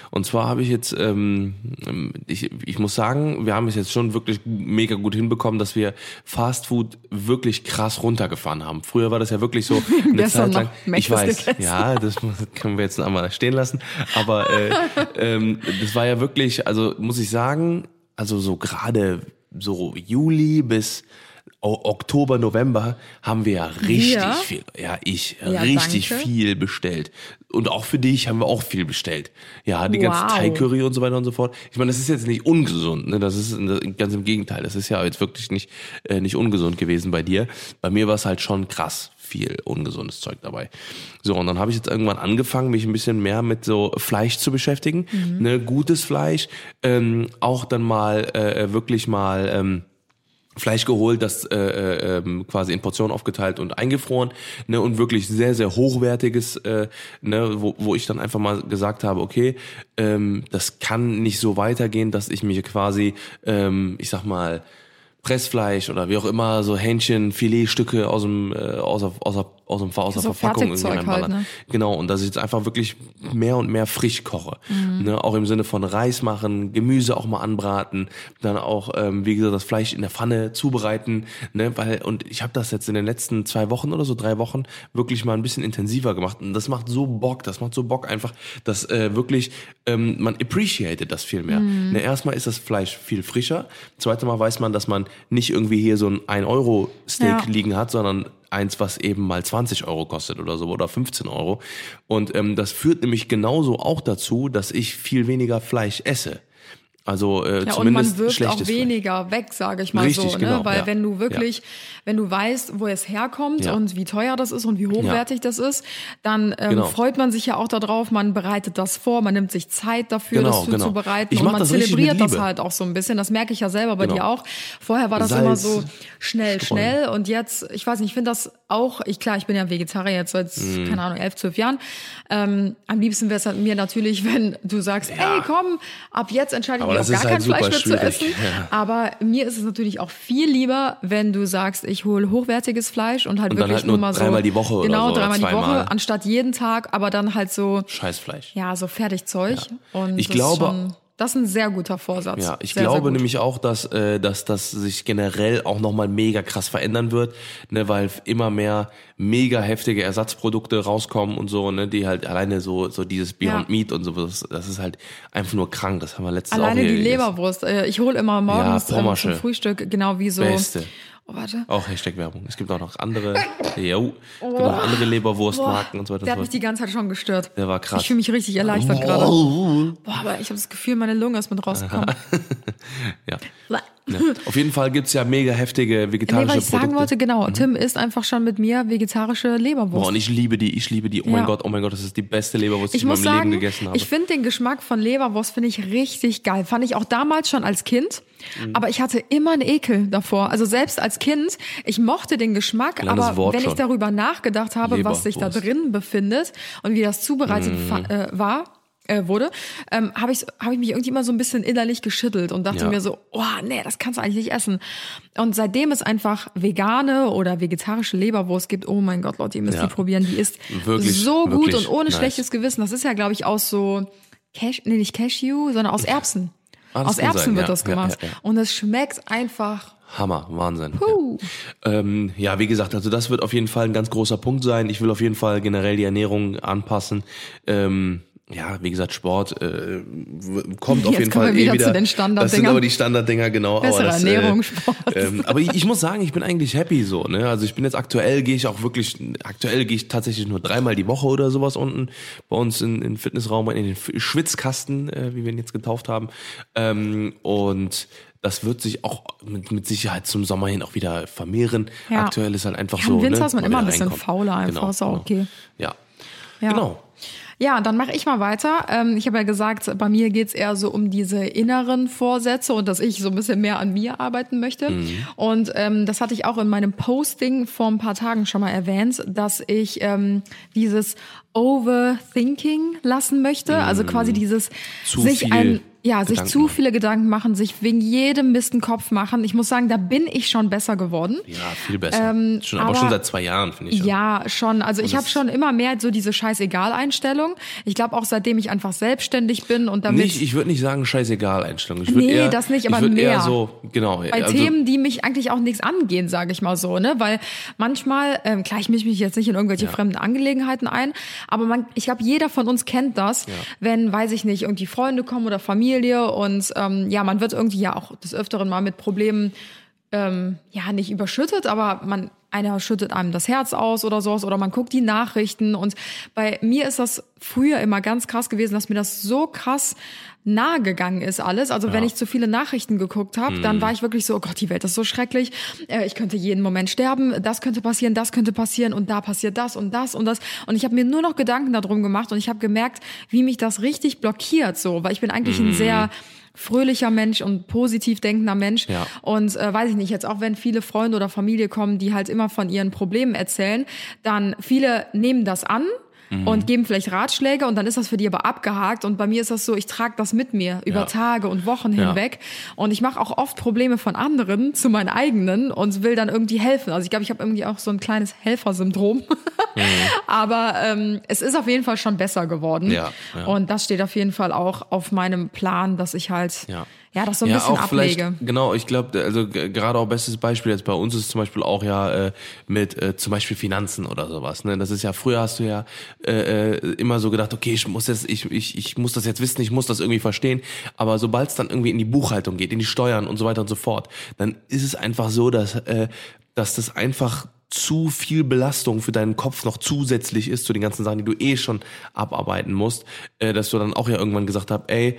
Und zwar habe ich jetzt, ähm, ich, ich muss sagen, wir haben es jetzt schon wirklich mega gut hinbekommen, dass wir Fast Food wirklich krass runtergefahren haben. Früher war das ja wirklich so eine Zeit lang. Ich weiß, gegessen. ja, das können wir jetzt einmal stehen lassen. Aber äh, ähm, das war ja wirklich, also muss ich sagen, also so gerade so Juli bis Oktober, November haben wir ja richtig Wir? viel, ja ich, Ja, richtig danke. viel bestellt. Und auch für dich haben wir auch viel bestellt. Ja, die ganze Wow. Thai-Curry und so weiter und so fort. Ich meine, das ist jetzt nicht ungesund, ne? Das ist ganz im Gegenteil. Das ist ja jetzt wirklich nicht, äh, nicht ungesund gewesen bei dir. Bei mir war es halt schon krass viel ungesundes Zeug dabei. So, und dann habe ich jetzt irgendwann angefangen, mich ein bisschen mehr mit so Fleisch zu beschäftigen. Ne, gutes Fleisch, ähm, auch dann mal äh, wirklich mal ähm, Fleisch geholt, das äh, äh, ähm, quasi in Portionen aufgeteilt und eingefroren, ne, und wirklich sehr, sehr hochwertiges, äh, ne, wo, wo ich dann einfach mal gesagt habe, okay, ähm, das kann nicht so weitergehen, dass ich mich quasi, ähm, ich sag mal, Pressfleisch oder wie auch immer, so Hähnchen, Filetstücke aus dem, äh, aus, aus, der, aus, dem, aus der So Verpackung irgendwie Fertigzeug halt, reinballern. ne? Genau, und dass ich jetzt einfach wirklich mehr und mehr frisch koche. Mhm. Ne, auch im Sinne von Reis machen, Gemüse auch mal anbraten, dann auch, ähm, wie gesagt, das Fleisch in der Pfanne zubereiten. Ne, weil, und ich habe das jetzt in den letzten zwei Wochen oder so, drei Wochen, wirklich mal ein bisschen intensiver gemacht. Und das macht so Bock, das macht so Bock einfach, dass äh, wirklich ähm, man appreciated das viel mehr. Mhm. Ne, erstmal ist das Fleisch viel frischer. Zweitens mal weiß man, dass man nicht irgendwie hier so ein 1-Euro-Steak Ja. liegen hat, sondern eins, was eben mal 20 Euro kostet oder so oder 15 Euro. Und ähm, das führt nämlich genauso auch dazu, dass ich viel weniger Fleisch esse. Also äh, Ja, und zumindest man wirft auch weniger weg, sage ich mal Richtig, so. genau, ne? Weil ja. wenn du wirklich, wenn du weißt, wo es herkommt Ja. und wie teuer das ist und wie hochwertig das ist, dann ähm, Genau. freut man sich ja auch darauf, man bereitet das vor, man nimmt sich Zeit dafür, Genau, das genau. zuzubereiten Ich und man das zelebriert das halt auch so ein bisschen. Das merke ich ja selber bei Genau. dir auch. Vorher war das immer Salz, so schnell, streuen. schnell und jetzt, ich weiß nicht, ich finde das auch, ich klar, ich bin ja Vegetarier jetzt seit, Mhm. keine Ahnung, elf, zwölf Jahren. Ähm, am liebsten wäre es halt mir natürlich, wenn du sagst, Ja. ey komm, ab jetzt entscheide ich mich auf gar halt kein Fleisch mehr zu essen. Ja. Aber mir ist es natürlich auch viel lieber, wenn du sagst, ich hole hochwertiges Fleisch und halt Und wirklich halt nur mal so dreimal die Woche oder genau so, dreimal die. Woche, anstatt jeden Tag, aber dann halt so Scheißfleisch. ja so Fertigzeug. Und Ich glaube- das ist ein sehr guter Vorsatz. Ja, ich sehr, glaube sehr nämlich auch, dass, äh, dass das sich generell auch nochmal mega krass verändern wird, ne, weil immer mehr mega heftige Ersatzprodukte rauskommen und so, ne, die halt alleine so, so dieses Beyond Ja. Meat und so, das, das ist halt einfach nur krank, das haben wir letztens auch Alleine hier die gegessen. Leberwurst. Äh, Ich hole immer morgens ähm, Pommersche. zum Frühstück genau wie so. Beste. Oh, warte. Auch Hashtag Werbung. Es gibt auch noch andere, jo, es gibt noch andere Leberwurstmarken und so weiter Der hat mich die ganze Zeit schon gestört. Der war krass. Ich fühle mich richtig erleichtert gerade. Boah, aber ich habe das Gefühl, meine Lunge ist mit rausgekommen. Ja. Ja. Auf jeden Fall gibt's ja mega heftige Nee, vegetarische weil ich sagen wollte, genau, Tim isst einfach schon mit mir vegetarische Leberwurst. Boah, und ich liebe die, ich liebe die. Oh mein Ja. Gott, oh mein Gott, das ist die beste Leberwurst, die ich, ich in muss meinem sagen, Leben gegessen habe. ich finde den Geschmack von Leberwurst finde ich richtig geil. Fand ich auch damals schon als Kind, Mhm. aber ich hatte immer einen Ekel davor. Also selbst als Kind, ich mochte den Geschmack, aber wenn ich schon. darüber nachgedacht habe, was sich da Leberwurst. drin befindet und wie das zubereitet Mhm. äh, war, äh, wurde, ähm, habe ich, hab ich mich irgendwie immer so ein bisschen innerlich geschüttelt und dachte Ja. mir so, oh nee, das kannst du eigentlich nicht essen. Und seitdem es einfach vegane oder vegetarische Leberwurst gibt, oh mein Gott, Leute, ihr müsst Ja. die probieren, die ist Wirklich, so gut und ohne nice. schlechtes Gewissen. Das ist ja, glaube ich, aus so Cash, nee, nicht Cashew, sondern aus Erbsen. Ah, aus Erbsen sein, wird ja. das gemacht. Und es schmeckt einfach. Hammer, Wahnsinn. Puh. Ja. Ähm, ja, wie gesagt, also das wird auf jeden Fall ein ganz großer Punkt sein. Ich will auf jeden Fall generell die Ernährung anpassen. Ähm, ja, wie gesagt, Sport äh, kommt auf Jetzt jeden Fall wir eh wieder wieder. zu den Das sind aber die Standarddinger, genau. Bessere aber das, Ernährung, äh, Sport. Ähm, aber ich, ich muss sagen, ich bin eigentlich happy so. Ne? Also ich bin jetzt aktuell gehe ich auch wirklich, aktuell gehe ich tatsächlich nur dreimal die Woche oder sowas unten bei uns in, in den Fitnessraum, in den Schwitzkasten, äh, wie wir ihn jetzt getauft haben. Ähm, und das wird sich auch mit, mit Sicherheit zum Sommer hin auch wieder vermehren. Ja. Aktuell ist halt einfach Ja, so. im Winter ne, ist man immer ein bisschen reinkommen. fauler einfach, Genau, ist auch genau. okay. Ja. Ja. Genau. Ja, dann mache ich mal weiter. Ähm, ich habe ja gesagt, bei mir geht's eher so um diese inneren Vorsätze und dass ich so ein bisschen mehr an mir arbeiten möchte. Mhm. Und ähm, das hatte ich auch in meinem Posting vor ein paar Tagen schon mal erwähnt, dass ich ähm, dieses Overthinking lassen möchte. Also quasi dieses Mhm. Zu sich viel ein Ja, sich Gedanken zu machen. viele Gedanken machen, sich wegen jedem Mist einen Kopf machen. Ich muss sagen, da bin ich schon besser geworden. Ja, viel besser. Ähm, schon, aber, aber- schon seit zwei Jahren, finde ich. schon. Ja, schon. Also ich Und habe es- schon immer mehr so diese Scheißegal-Einstellung. Ich glaube auch seitdem ich einfach selbstständig bin und damit Nicht, ich würde nicht sagen scheißegal Einstellung. Ich würd Nee, eher, das nicht, ich aber würd Eher mehr. so, genau. bei also, Themen, die mich eigentlich auch nichts angehen, sage ich mal so, ne? Weil manchmal, ähm, klar, ich mische mich jetzt nicht in irgendwelche fremden Angelegenheiten ein, aber man, ich glaube, jeder von uns kennt das, wenn, weiß ich nicht, irgendwie Freunde kommen oder Familie und ähm, ja, man wird irgendwie ja auch des Öfteren mal mit Problemen ähm, ja nicht überschüttet, aber man einer schüttet einem das Herz aus oder sowas oder man guckt die Nachrichten. Und bei mir ist das früher immer ganz krass gewesen, dass mir das so krass nahe gegangen ist alles. Also wenn ich zu viele Nachrichten geguckt habe, dann war ich wirklich so, oh Gott, die Welt ist so schrecklich. Äh, ich könnte jeden Moment sterben. Das könnte passieren, das könnte passieren und da passiert das und das und das. Und ich habe mir nur noch Gedanken darum gemacht und ich habe gemerkt, wie mich das richtig blockiert so, weil ich bin eigentlich ein sehr fröhlicher Mensch und positiv denkender Mensch. Ja. Und äh, weiß ich nicht, jetzt auch wenn viele Freunde oder Familie kommen, die halt immer von ihren Problemen erzählen, dann viele nehmen das an und geben vielleicht Ratschläge und dann ist das für die aber abgehakt und bei mir ist das so, ich trage das mit mir über Ja. Tage und Wochen Ja. hinweg und ich mache auch oft Probleme von anderen zu meinen eigenen und will dann irgendwie helfen. Also ich glaube, ich habe irgendwie auch so ein kleines Helfersyndrom. aber ähm, es ist auf jeden Fall schon besser geworden Ja, ja. und das steht auf jeden Fall auch auf meinem Plan, dass ich halt Ja. Ja, das so ein ja, bisschen auch vielleicht, ablege. genau, ich glaube, also gerade auch bestes Beispiel jetzt bei uns ist zum Beispiel auch ja äh, mit äh, zum Beispiel Finanzen oder sowas. Ne? Das ist ja, früher hast du ja äh, äh, immer so gedacht, okay, ich muss jetzt, ich, ich, ich muss das jetzt wissen, ich muss das irgendwie verstehen. Aber sobald es dann irgendwie in die Buchhaltung geht, in die Steuern und so weiter und so fort, dann ist es einfach so, dass, äh, dass das einfach zu viel Belastung für deinen Kopf noch zusätzlich ist zu den ganzen Sachen, die du eh schon abarbeiten musst, äh, dass du dann auch ja irgendwann gesagt hast, ey,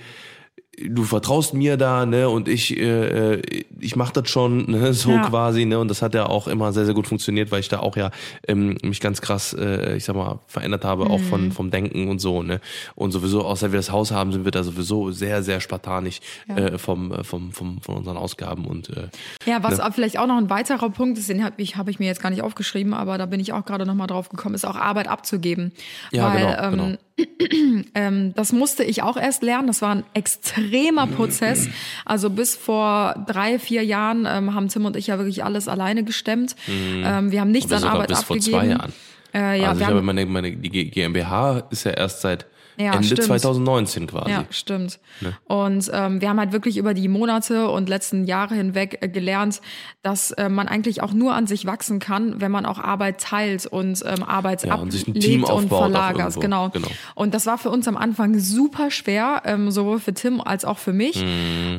du vertraust mir da, ne, und ich, äh, äh, ich mach das schon, ne, so Ja. quasi, ne, und das hat ja auch immer sehr, sehr gut funktioniert, weil ich da auch ja ähm, mich ganz krass, äh, ich sag mal, verändert habe, auch Mhm. von vom Denken und so, ne, und sowieso, außer wir das Haus haben, sind wir da sowieso sehr, sehr spartanisch äh, vom, äh, vom, vom, von unseren Ausgaben und äh, Ja, was auch vielleicht auch noch ein weiterer Punkt ist, den habe ich, hab ich mir jetzt gar nicht aufgeschrieben, aber da bin ich auch gerade nochmal drauf gekommen, ist auch Arbeit abzugeben. Ja, Weil, genau, ähm, ähm, das musste ich auch erst lernen. Das war ein extremer Prozess. Also bis vor drei, vier Jahren ähm, haben Tim und ich ja wirklich alles alleine gestemmt. Ähm, wir haben nichts an Arbeit bis vor abgegeben. zwei Jahren. Äh, ja, also ich habe meine, meine, die GmbH ist ja erst seit Ja, Ende stimmt. 2019 quasi. Ja, stimmt. Und ähm, wir haben halt wirklich über die Monate und letzten Jahre hinweg äh, gelernt, dass äh, man eigentlich auch nur an sich wachsen kann, wenn man auch Arbeit teilt und ähm, Arbeit Ja, und ablegt und auch verlagert. Genau. Genau. Und das war für uns am Anfang super schwer, ähm, sowohl für Tim als auch für mich.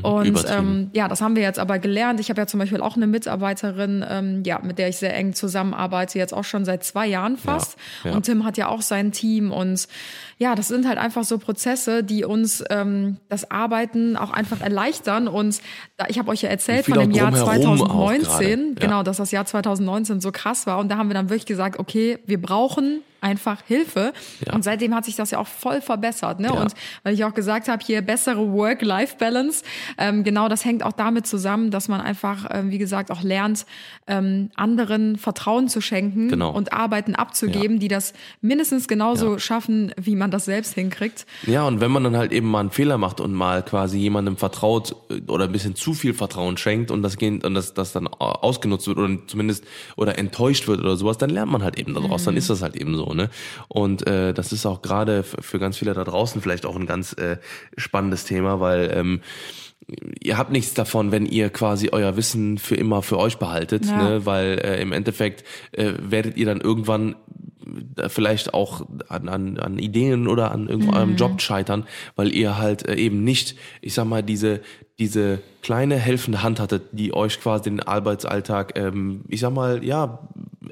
und Mhm. übertrieben. ähm, ja, das haben wir jetzt aber gelernt. Ich habe ja zum Beispiel auch eine Mitarbeiterin, ähm, ja, mit der ich sehr eng zusammenarbeite, jetzt auch schon seit zwei Jahren fast. ja. Und Tim hat ja auch sein Team und ja, das sind halt einfach so Prozesse, die uns ähm, das Arbeiten auch einfach erleichtern. Und da, ich habe euch ja erzählt von dem Jahr drumherum auch 2019, gerade. Ja. genau, dass das Jahr 2019 so krass war. Und da haben wir dann wirklich gesagt, okay, wir brauchen einfach Hilfe. Ja. Und seitdem hat sich das ja auch voll verbessert. Ne? Ja. Und weil ich auch gesagt habe, hier bessere Work-Life-Balance, ähm, genau das hängt auch damit zusammen, dass man einfach, ähm, wie gesagt, auch lernt, ähm, anderen Vertrauen zu schenken Genau. und Arbeiten abzugeben, die das mindestens genauso schaffen, wie man das selbst hinkriegt. Ja, und wenn man dann halt eben mal einen Fehler macht und mal quasi jemandem vertraut äh, oder ein bisschen zu viel Vertrauen schenkt und das geht und das, das dann au- ausgenutzt wird oder zumindest oder enttäuscht wird oder sowas, dann lernt man halt eben daraus. Dann ist das halt eben so, ne? Und äh, das ist auch gerade für ganz viele da draußen vielleicht auch ein ganz äh, spannendes Thema, weil ähm, ihr habt nichts davon, wenn ihr quasi euer Wissen für immer für euch behaltet, Ja. ne? weil äh, im Endeffekt äh, werdet ihr dann irgendwann äh, vielleicht auch an, an, an Ideen oder an irgendeinem Mhm. Job scheitern, weil ihr halt äh, eben nicht, ich sag mal, diese diese kleine helfende Hand hattet, die euch quasi den Arbeitsalltag, ähm, ich sag mal, ja,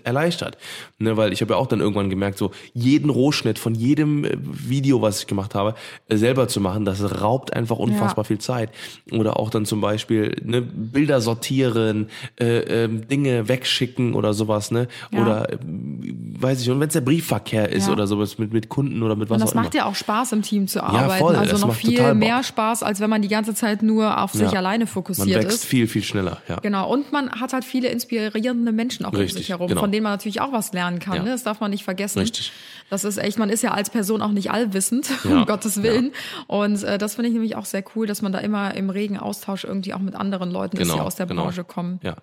erleichtert. Ne, weil ich habe ja auch dann irgendwann gemerkt, so jeden Rohschnitt von jedem äh, Video, was ich gemacht habe, äh, selber zu machen, das raubt einfach unfassbar Ja. viel Zeit. Oder auch dann zum Beispiel ne, Bilder sortieren, äh, ähm, Dinge wegschicken oder sowas, ne? Ja. Oder ähm, weiß ich, und wenn es der Briefverkehr ist Ja. oder sowas mit, mit Kunden oder mit was Und das auch immer. macht ja auch Spaß, im Team zu arbeiten. voll, also das noch viel mehr Spaß, als wenn man die ganze Zeit nur auf sich Ja. alleine Man fokussiert wächst ist. viel, viel schneller, ja. Genau, und man hat halt viele inspirierende Menschen auch um Richtig, sich herum, genau. von denen man natürlich auch was lernen kann. Ja. Ne? Das darf man nicht vergessen. Richtig. Das ist echt, man ist ja als Person auch nicht allwissend, Ja, um Gottes Willen. Und äh, das finde ich nämlich auch sehr cool, dass man da immer im regen Austausch irgendwie auch mit anderen Leuten ist, die aus der genau. Branche kommen. Ja.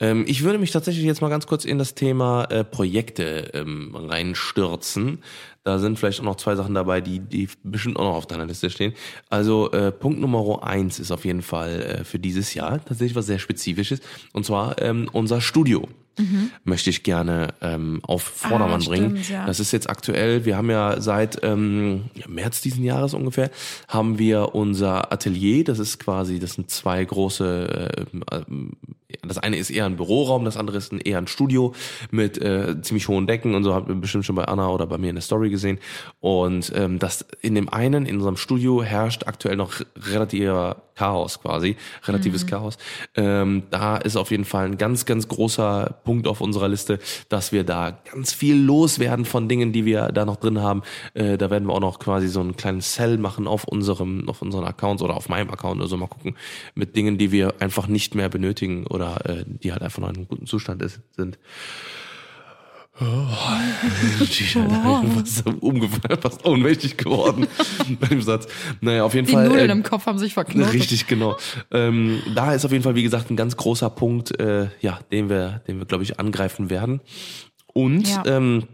Ähm, ich würde mich tatsächlich jetzt mal ganz kurz in das Thema äh, Projekte ähm, reinstürzen. Da sind vielleicht auch noch zwei Sachen dabei, die, die bestimmt auch noch auf deiner Liste stehen. Also äh, Punkt Nummer eins ist auf jeden Fall äh, für dieses Jahr tatsächlich was sehr Spezifisches. Und zwar ähm, unser Studio. Möchte ich gerne ähm, auf Vordermann Mhm. Ah, bringen. stimmt, ja. Das ist jetzt aktuell, wir haben ja seit ähm, März diesen Jahres ungefähr, haben wir unser Atelier, das ist quasi, das sind zwei große, äh, das eine ist eher ein Büroraum, das andere ist ein, eher ein Studio mit äh, ziemlich hohen Decken und so, habt ihr bestimmt schon bei Anna oder bei mir in der Story gesehen. Und ähm, das in dem einen, in unserem Studio, herrscht aktuell noch relativer Chaos quasi, relatives Chaos. Ähm, da ist auf jeden Fall ein ganz, ganz großer Punkt auf unserer Liste, dass wir da ganz viel loswerden von Dingen, die wir da noch drin haben. Äh, da werden wir auch noch quasi so einen kleinen Cell machen auf unserem, auf unseren Accounts oder auf meinem Account oder so mal gucken, mit Dingen, die wir einfach nicht mehr benötigen oder äh, die halt einfach noch in einem guten Zustand ist, sind. Oh, fast umgefallen, fast ohnmächtig geworden bei dem Satz. Naja, auf jeden Die Fall. Nudeln äh, im Kopf haben sich verknotet. Richtig, genau. Ähm, da ist auf jeden Fall, wie gesagt, ein ganz großer Punkt, äh, ja, den wir, den wir, glaube ich, angreifen werden. Und Ja. ähm,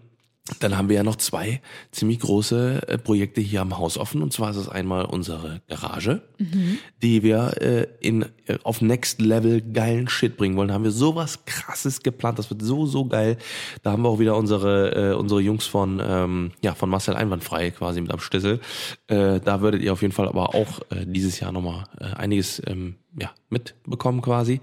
dann haben wir ja noch zwei ziemlich große äh, Projekte hier am Haus offen. Und zwar ist es einmal unsere Garage, die wir äh, in, äh, auf Next Level geilen Shit bringen wollen. Da haben wir sowas krasses geplant. Das wird so, so geil. Da haben wir auch wieder unsere, äh, unsere Jungs von, ähm, ja, von Marcel Einwandfrei quasi mit am Schlüssel. Äh, da würdet ihr auf jeden Fall aber auch äh, dieses Jahr nochmal äh, einiges ähm, ja, mitbekommen quasi.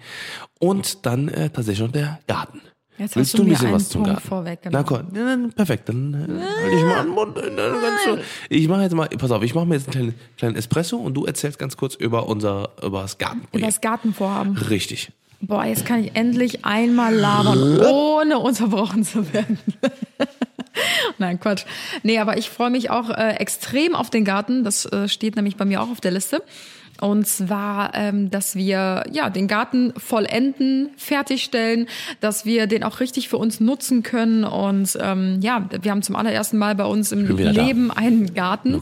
Und dann äh, tatsächlich noch der Garten. Jetzt Willst hast du ein bisschen einen was zum Garten? vorweggenommen. Na komm, perfekt, dann äh, halt ich mal an den Mund. Dann ich mache jetzt mal, pass auf, ich mache mir jetzt einen kleinen, kleinen Espresso und du erzählst ganz kurz über unser, über das Über Gartenprojekt. das Gartenvorhaben. Richtig. Boah, jetzt kann ich endlich einmal labern, ohne unterbrochen zu werden. Nein, Quatsch. Nee, aber ich freue mich auch äh, extrem auf den Garten. Das äh, steht nämlich bei mir auch auf der Liste. Und zwar, ähm, dass wir ja den Garten vollenden, fertigstellen, dass wir den auch richtig für uns nutzen können. Und ähm, ja, wir haben zum allerersten Mal bei uns im wieder da. Leben einen Garten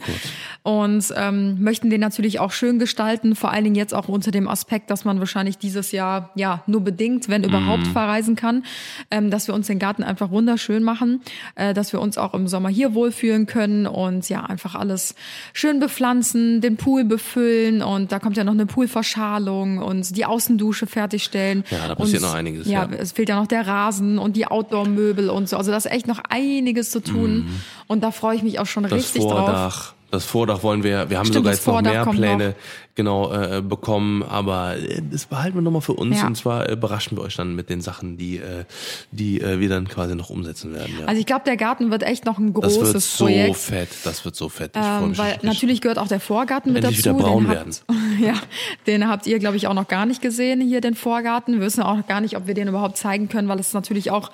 und ähm, möchten den natürlich auch schön gestalten. Vor allen Dingen jetzt auch unter dem Aspekt, dass man wahrscheinlich dieses Jahr ja nur bedingt, wenn überhaupt, Mhm. verreisen kann, ähm, dass wir uns den Garten einfach wunderschön machen, äh, dass wir uns auch im Sommer hier wohlfühlen können und ja einfach alles schön bepflanzen, den Pool befüllen und da kommt ja noch eine Poolverschalung und die Außendusche fertigstellen. Ja, da passiert und, noch einiges, Ja, ja. es fehlt ja noch der Rasen und die Outdoor-Möbel und so. Also da ist echt noch einiges zu tun und da freue ich mich auch schon Mhm. Das richtig drauf. Vordach. Das Vordach wollen wir, wir haben Stimmt, sogar jetzt noch mehr Pläne genau äh, bekommen, aber äh, das behalten wir nochmal für uns Ja. und zwar äh, überraschen wir euch dann mit den Sachen, die, äh, die äh, wir dann quasi noch umsetzen werden. Ja. Also ich glaube, der Garten wird echt noch ein das großes wird so Projekt. fett, das wird so fett. Ich Ähm, mich weil richtig. natürlich gehört auch der Vorgarten mit dazu. wieder braun den habt, ja, den habt ihr, glaube ich, auch noch gar nicht gesehen, hier den Vorgarten. Wir wissen auch gar nicht, ob wir den überhaupt zeigen können, weil es natürlich auch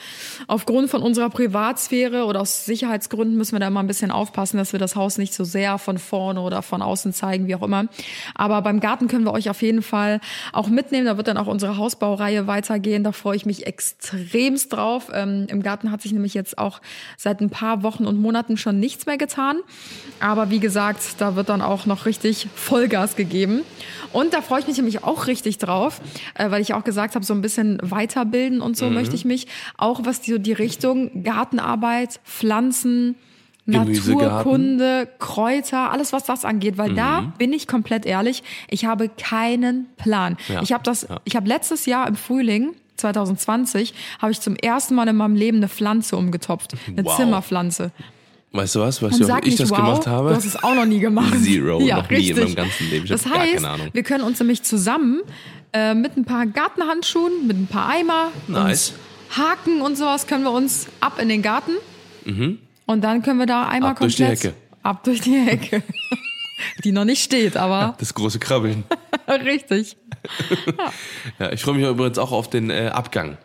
aufgrund von unserer Privatsphäre oder aus Sicherheitsgründen müssen wir da immer ein bisschen aufpassen, dass wir das Haus nicht so sehr von vorne oder von außen zeigen, wie auch immer. Aber beim Garten können wir euch auf jeden Fall auch mitnehmen. Da wird dann auch unsere Hausbaureihe weitergehen. Da freue ich mich extremst drauf. Ähm, Im Garten hat sich nämlich jetzt auch seit ein paar Wochen und Monaten schon nichts mehr getan. Aber wie gesagt, da wird dann auch noch richtig Vollgas gegeben. Und da freue ich mich nämlich auch richtig drauf, äh, weil ich auch gesagt habe, so ein bisschen weiterbilden und so möchte ich mich. Auch was die, so die Richtung Gartenarbeit, Pflanzen. Naturkunde, Kräuter, alles was das angeht, weil Mhm. da bin ich komplett ehrlich, ich habe keinen Plan. Ja. Ich habe das, Ja. ich habe letztes Jahr im Frühling 2020 habe ich zum ersten Mal in meinem Leben eine Pflanze umgetopft, eine Wow. Zimmerpflanze. Weißt du was? Weißt du, ich nicht das wow, gemacht habe? du hast es auch noch nie gemacht. Zero, ja, noch nie richtig. in meinem ganzen Leben. Ich das heißt, keine Ahnung. wir können uns nämlich zusammen äh, mit ein paar Gartenhandschuhen, mit ein paar Eimer, Nice. Haken und sowas können wir uns ab in den Garten. Und dann können wir da einmal. Ab durch die komplett Hecke. ab durch die Hecke. die noch nicht steht, aber Das große Krabbeln. richtig. Ja, ich freue mich übrigens auch auf den äh, Abgang,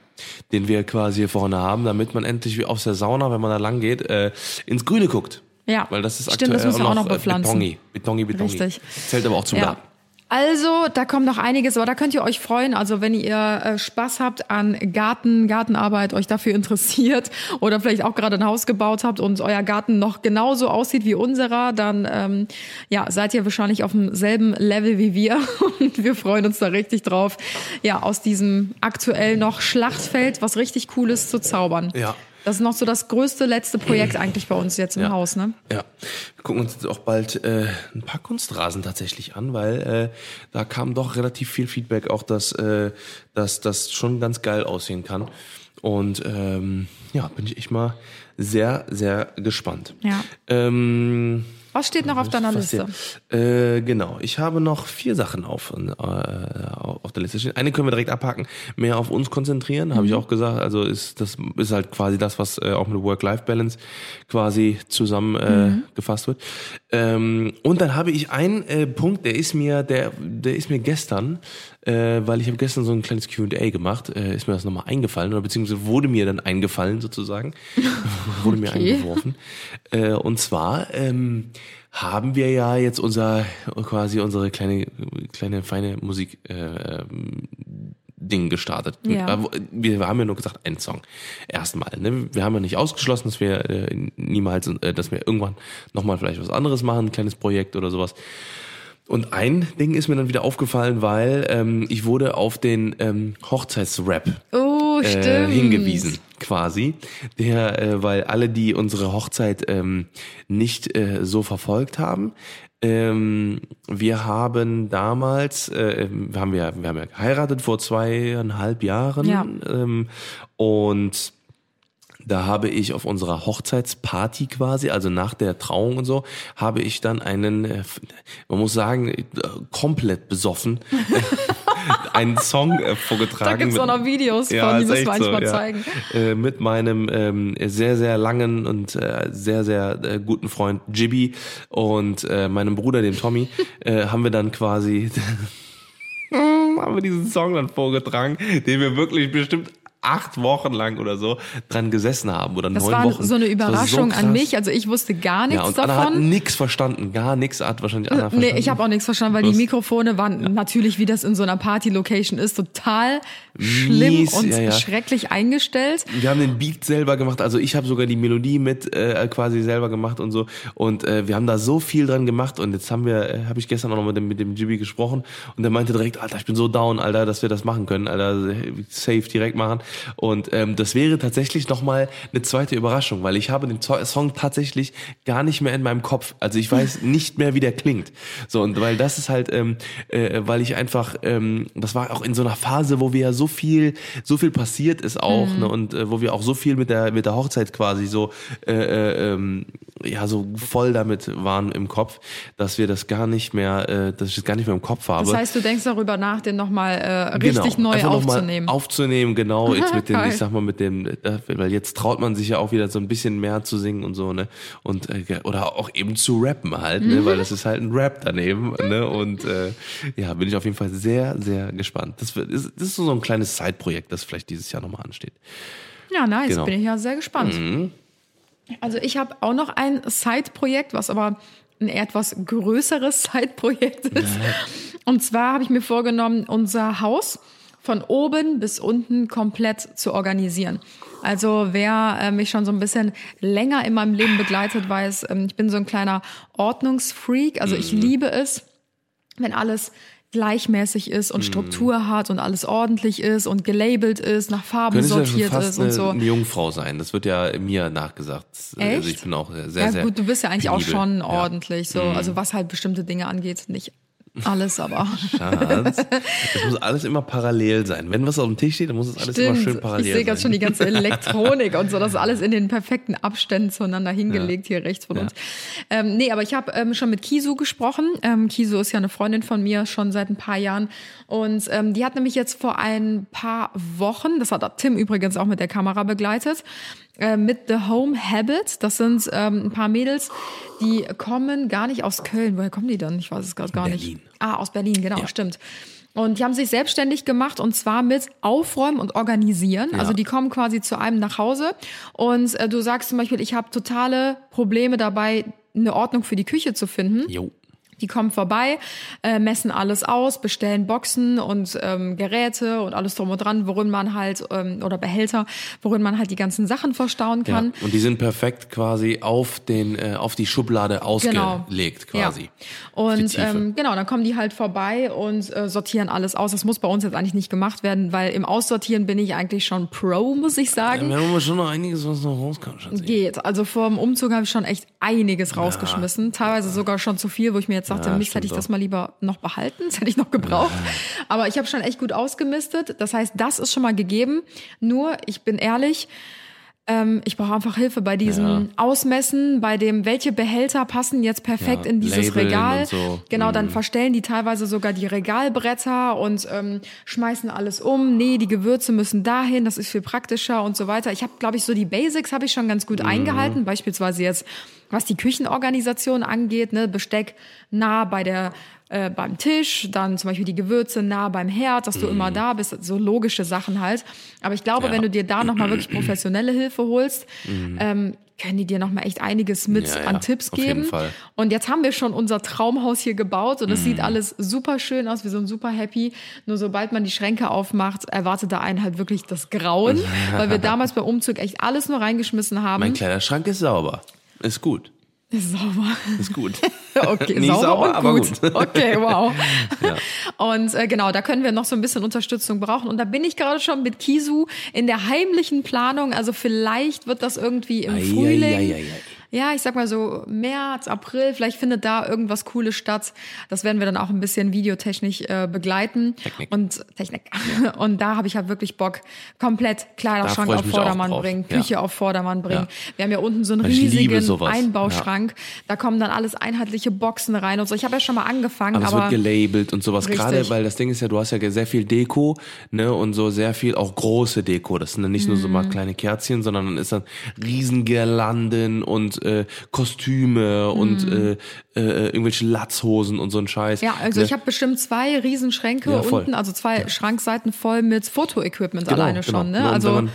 den wir quasi hier vorne haben, damit man endlich wie aus der Sauna, wenn man da lang geht, äh, ins Grüne guckt. Ja. Weil das ist Stimmt, aktuell das müssen wir auch noch äh, bepflanzen. Betoni, Betoni, Betoni. Richtig. Zählt aber auch zum Ja. Garten. Also, da kommt noch einiges, aber da könnt ihr euch freuen. Also, wenn ihr äh, Spaß habt an Garten, Gartenarbeit, euch dafür interessiert oder vielleicht auch gerade ein Haus gebaut habt und euer Garten noch genauso aussieht wie unserer, dann ähm, ja, seid ihr wahrscheinlich auf demselben Level wie wir und wir freuen uns da richtig drauf, ja, aus diesem aktuell noch Schlachtfeld was richtig Cooles zu zaubern. Ja. Das ist noch so das größte letzte Projekt eigentlich bei uns jetzt im Ja. Haus, ne? Ja, wir gucken uns jetzt auch bald äh, ein paar Kunstrasen tatsächlich an, weil äh, da kam doch relativ viel Feedback, auch dass, äh, dass das schon ganz geil aussehen kann. Und ähm, ja, bin ich echt mal sehr, sehr gespannt. Ja. Ähm, Was steht noch auf deiner Liste? Äh, genau, ich habe noch vier Sachen auf, äh, auf der Liste stehen. Eine können wir direkt abhaken, mehr auf uns konzentrieren, habe ich auch gesagt. Also ist das ist halt quasi das, was äh, auch mit Work-Life-Balance quasi zusammen äh, gefasst wird. Ähm, und dann habe ich einen äh, Punkt, der ist mir, der, der ist mir gestern, äh, weil ich habe gestern so ein kleines Q&A gemacht, äh, ist mir das nochmal eingefallen oder beziehungsweise wurde mir dann eingefallen sozusagen, wurde mir Okay. eingeworfen. Äh, und zwar ähm, haben wir ja jetzt unser quasi unsere kleine kleine feine Musik äh, ähm, Ding gestartet. Ja. Äh, Wir haben ja nur gesagt, ein Song. Erstmal. Ne? Wir haben ja nicht ausgeschlossen, dass wir äh, niemals, äh, dass wir irgendwann nochmal vielleicht was anderes machen, ein kleines Projekt oder sowas. Und ein Ding ist mir dann wieder aufgefallen, weil ähm, ich wurde auf den ähm, Hochzeitsrap Oh, äh, hingewiesen, quasi. Der, äh, weil alle, die unsere Hochzeit ähm, nicht äh, so verfolgt haben, ähm, wir haben damals, äh, wir haben ja, wir haben ja geheiratet vor zweieinhalb Jahren Ja. ähm, und da habe ich auf unserer Hochzeitsparty quasi, also nach der Trauung und so, habe ich dann einen, äh, man muss sagen, äh, komplett besoffen, einen Song äh, vorgetragen. Da gibt's mit- auch noch Videos Ja, von, die ist müssen wir echt eigentlich mal ja. zeigen. Äh, mit meinem ähm, sehr, sehr langen und äh, sehr, sehr äh, guten Freund Jibby und meinem Bruder, dem Tommy, haben wir dann quasi haben wir diesen Song dann vorgetragen, den wir wirklich bestimmt acht Wochen lang oder so dran gesessen haben oder Das neun war Wochen. so eine war so Überraschung an mich. Also ich wusste gar nichts Ja, und Anna hat davon. nix verstanden, gar nichts hat wahrscheinlich Anna verstanden. Nee, ich habe auch nichts verstanden, weil die? Mikrofone waren natürlich, wie das in so einer Party-Location ist, total schlimm Mies, und ja, ja. schrecklich eingestellt. Wir haben den Beat selber gemacht, also ich habe sogar die Melodie mit äh, quasi selber gemacht und so und äh, wir haben da so viel dran gemacht und jetzt haben wir, äh, habe ich gestern auch noch mit dem, mit dem Jimmy gesprochen und der meinte direkt, Alter, ich bin so down, Alter, dass wir das machen können, Alter, safe direkt machen und ähm, das wäre tatsächlich nochmal eine zweite Überraschung, weil ich habe den Song tatsächlich gar nicht mehr in meinem Kopf, also ich weiß nicht mehr, wie der klingt, so und weil das ist halt, ähm, äh, weil ich einfach, ähm, das war auch in so einer Phase, wo wir ja so viel, so viel passiert ist auch, ne, und äh, wo wir auch so viel mit der mit der Hochzeit quasi so äh, äh, ähm, ja so voll damit waren im Kopf, dass wir das gar nicht mehr, äh, dass ich das gar nicht mehr im Kopf habe. Das heißt, du denkst darüber nach, den nochmal äh, richtig neu Genau. Einfach noch mal aufzunehmen. Aufzunehmen, genau. Jetzt mit dem, ich sag mal, mit dem, äh, weil jetzt traut man sich ja auch wieder so ein bisschen mehr zu singen und so, ne? Und äh, oder auch eben zu rappen halt, ne? Weil das ist halt ein Rap daneben, ne? Und äh, ja, bin ich auf jeden Fall sehr, sehr gespannt. Das, wird, ist, das ist so ein kleines Side-Projekt, das vielleicht dieses Jahr nochmal ansteht. Ja, nice. Genau. Bin ich ja sehr gespannt. Also ich habe auch noch ein Side-Projekt, was aber ein etwas größeres Side-Projekt ist. Und zwar habe ich mir vorgenommen, unser Haus von oben bis unten komplett zu organisieren. Also wer äh, mich schon so ein bisschen länger in meinem Leben begleitet, weiß, ähm, ich bin so ein kleiner Ordnungsfreak. Also Mhm. ich liebe es, wenn alles gleichmäßig ist Mhm. und Struktur hat und alles ordentlich ist und gelabelt ist, nach Farben Könntest ja schon sortiert fast ist eine, und so. eine Jungfrau sein. Das wird ja mir nachgesagt. Also Echt? ich bin auch sehr, ja sehr gut, du bist ja eigentlich auch penibel. schon Ja. Mhm. ordentlich, so also was halt bestimmte Dinge angeht, nicht alles, aber Schatz, es muss alles immer parallel sein. Wenn was auf dem Tisch steht, dann muss es alles immer schön stimmt. parallel Ich sehe ganz schon sein. die ganze Elektronik und so, das ist alles in den perfekten Abständen zueinander hingelegt hier rechts von uns. Ähm, nee, aber ich habe ähm, schon mit Kisu gesprochen. Ähm, Kisu ist ja eine Freundin von mir schon seit ein paar Jahren und ähm, die hat nämlich jetzt vor ein paar Wochen, das hat Tim übrigens auch mit der Kamera begleitet, äh, mit The Home Habit. Das sind ähm, ein paar Mädels, die kommen gar nicht aus Köln. Woher kommen die dann? Ich weiß es gerade gar nicht. Berlin. Ah, aus Berlin, genau, stimmt. Und die haben sich selbstständig gemacht und zwar mit Aufräumen und Organisieren. Also die kommen quasi zu einem nach Hause und äh, du sagst zum Beispiel, ich habe totale Probleme dabei, eine Ordnung für die Küche zu finden. Jo. Die kommen vorbei, äh, messen alles aus, bestellen Boxen und ähm, Geräte und alles drum und dran, worin man halt, ähm, oder Behälter, worin man halt die ganzen Sachen verstauen Ja. kann. Und die sind perfekt quasi auf den äh, auf die Schublade ausgelegt quasi. Ja. Und ähm, genau, dann kommen die halt vorbei und äh, sortieren alles aus. Das muss bei uns jetzt eigentlich nicht gemacht werden, weil im Aussortieren bin ich eigentlich schon Pro, muss ich sagen. Wir haben schon noch einiges, was noch rauskommt. Geht. Also vor dem Umzug habe ich schon echt einiges rausgeschmissen. Teilweise sogar schon zu viel, wo ich mir jetzt sagte, Ja, Mist, hätte ich das mal lieber noch behalten. Das hätte ich noch gebraucht. Aber ich habe schon echt gut ausgemistet. Das heißt, das ist schon mal gegeben. Nur, ich bin ehrlich, ähm, ich brauche einfach Hilfe bei diesem Ja. Ausmessen, bei dem, welche Behälter passen jetzt perfekt Ja, in dieses Labeln Regal. so. Genau, dann Mhm. verstellen die teilweise sogar die Regalbretter und ähm, schmeißen alles um. Nee, die Gewürze müssen dahin, das ist viel praktischer und so weiter. Ich habe, glaube ich, so die Basics habe ich schon ganz Mhm. gut eingehalten. Beispielsweise jetzt, was die Küchenorganisation angeht, ne, Besteck nah bei der äh, beim Tisch, dann zum Beispiel die Gewürze nah beim Herd, dass du immer da bist, so logische Sachen halt. Aber ich glaube, Mhm. Ja. wenn du dir da nochmal wirklich professionelle Hilfe holst, ähm, können die dir nochmal echt einiges mit Mhm. Ja, ja, an Tipps auf jeden geben. Fall. Und jetzt haben wir schon unser Traumhaus hier gebaut und es Mhm. sieht alles super schön aus. Wir sind super happy. Nur sobald man die Schränke aufmacht, erwartet da einen halt wirklich das Grauen, weil wir damals beim Umzug echt alles nur reingeschmissen haben. Mein Kleiderschrank ist sauber. Ist gut. Ist sauber. Ist gut. Okay, Nicht sauber, sauber, und aber gut. gut. Okay, wow. Ja. Und äh, genau, da können wir noch so ein bisschen Unterstützung brauchen. Und da bin ich gerade schon mit Kisu in der heimlichen Planung. Also vielleicht wird das irgendwie im Ei, Frühling. ei, ei. Ja, ich sag mal so März, April, vielleicht findet da irgendwas Cooles statt. Das werden wir dann auch ein bisschen videotechnisch äh, begleiten. Technik. Und Technik. Und da habe ich halt wirklich Bock, komplett Kleiderschrank auf Vordermann bringen, Ja. Küche auf Vordermann bringen. Ja. Wir haben ja unten so einen Ich riesigen. Einbauschrank. Da kommen dann alles einheitliche Boxen rein und so. Ich habe ja schon mal angefangen, Aber es aber, wird gelabelt und sowas. Richtig. Gerade, weil das Ding ist ja, du hast ja sehr viel Deko, ne, und so sehr viel auch große Deko. Das sind dann nicht nur so Mhm. mal kleine Kerzchen, sondern dann ist dann Riesengirlanden und äh, Kostüme und äh, äh, irgendwelche Latzhosen und so ein Scheiß. Mhm. ja, also ne? ich habe bestimmt zwei Riesenschränke Ja, unten, also zwei Schrankseiten voll mit Fotoequipment Genau, alleine genau. schon. Ne? Also Mhm.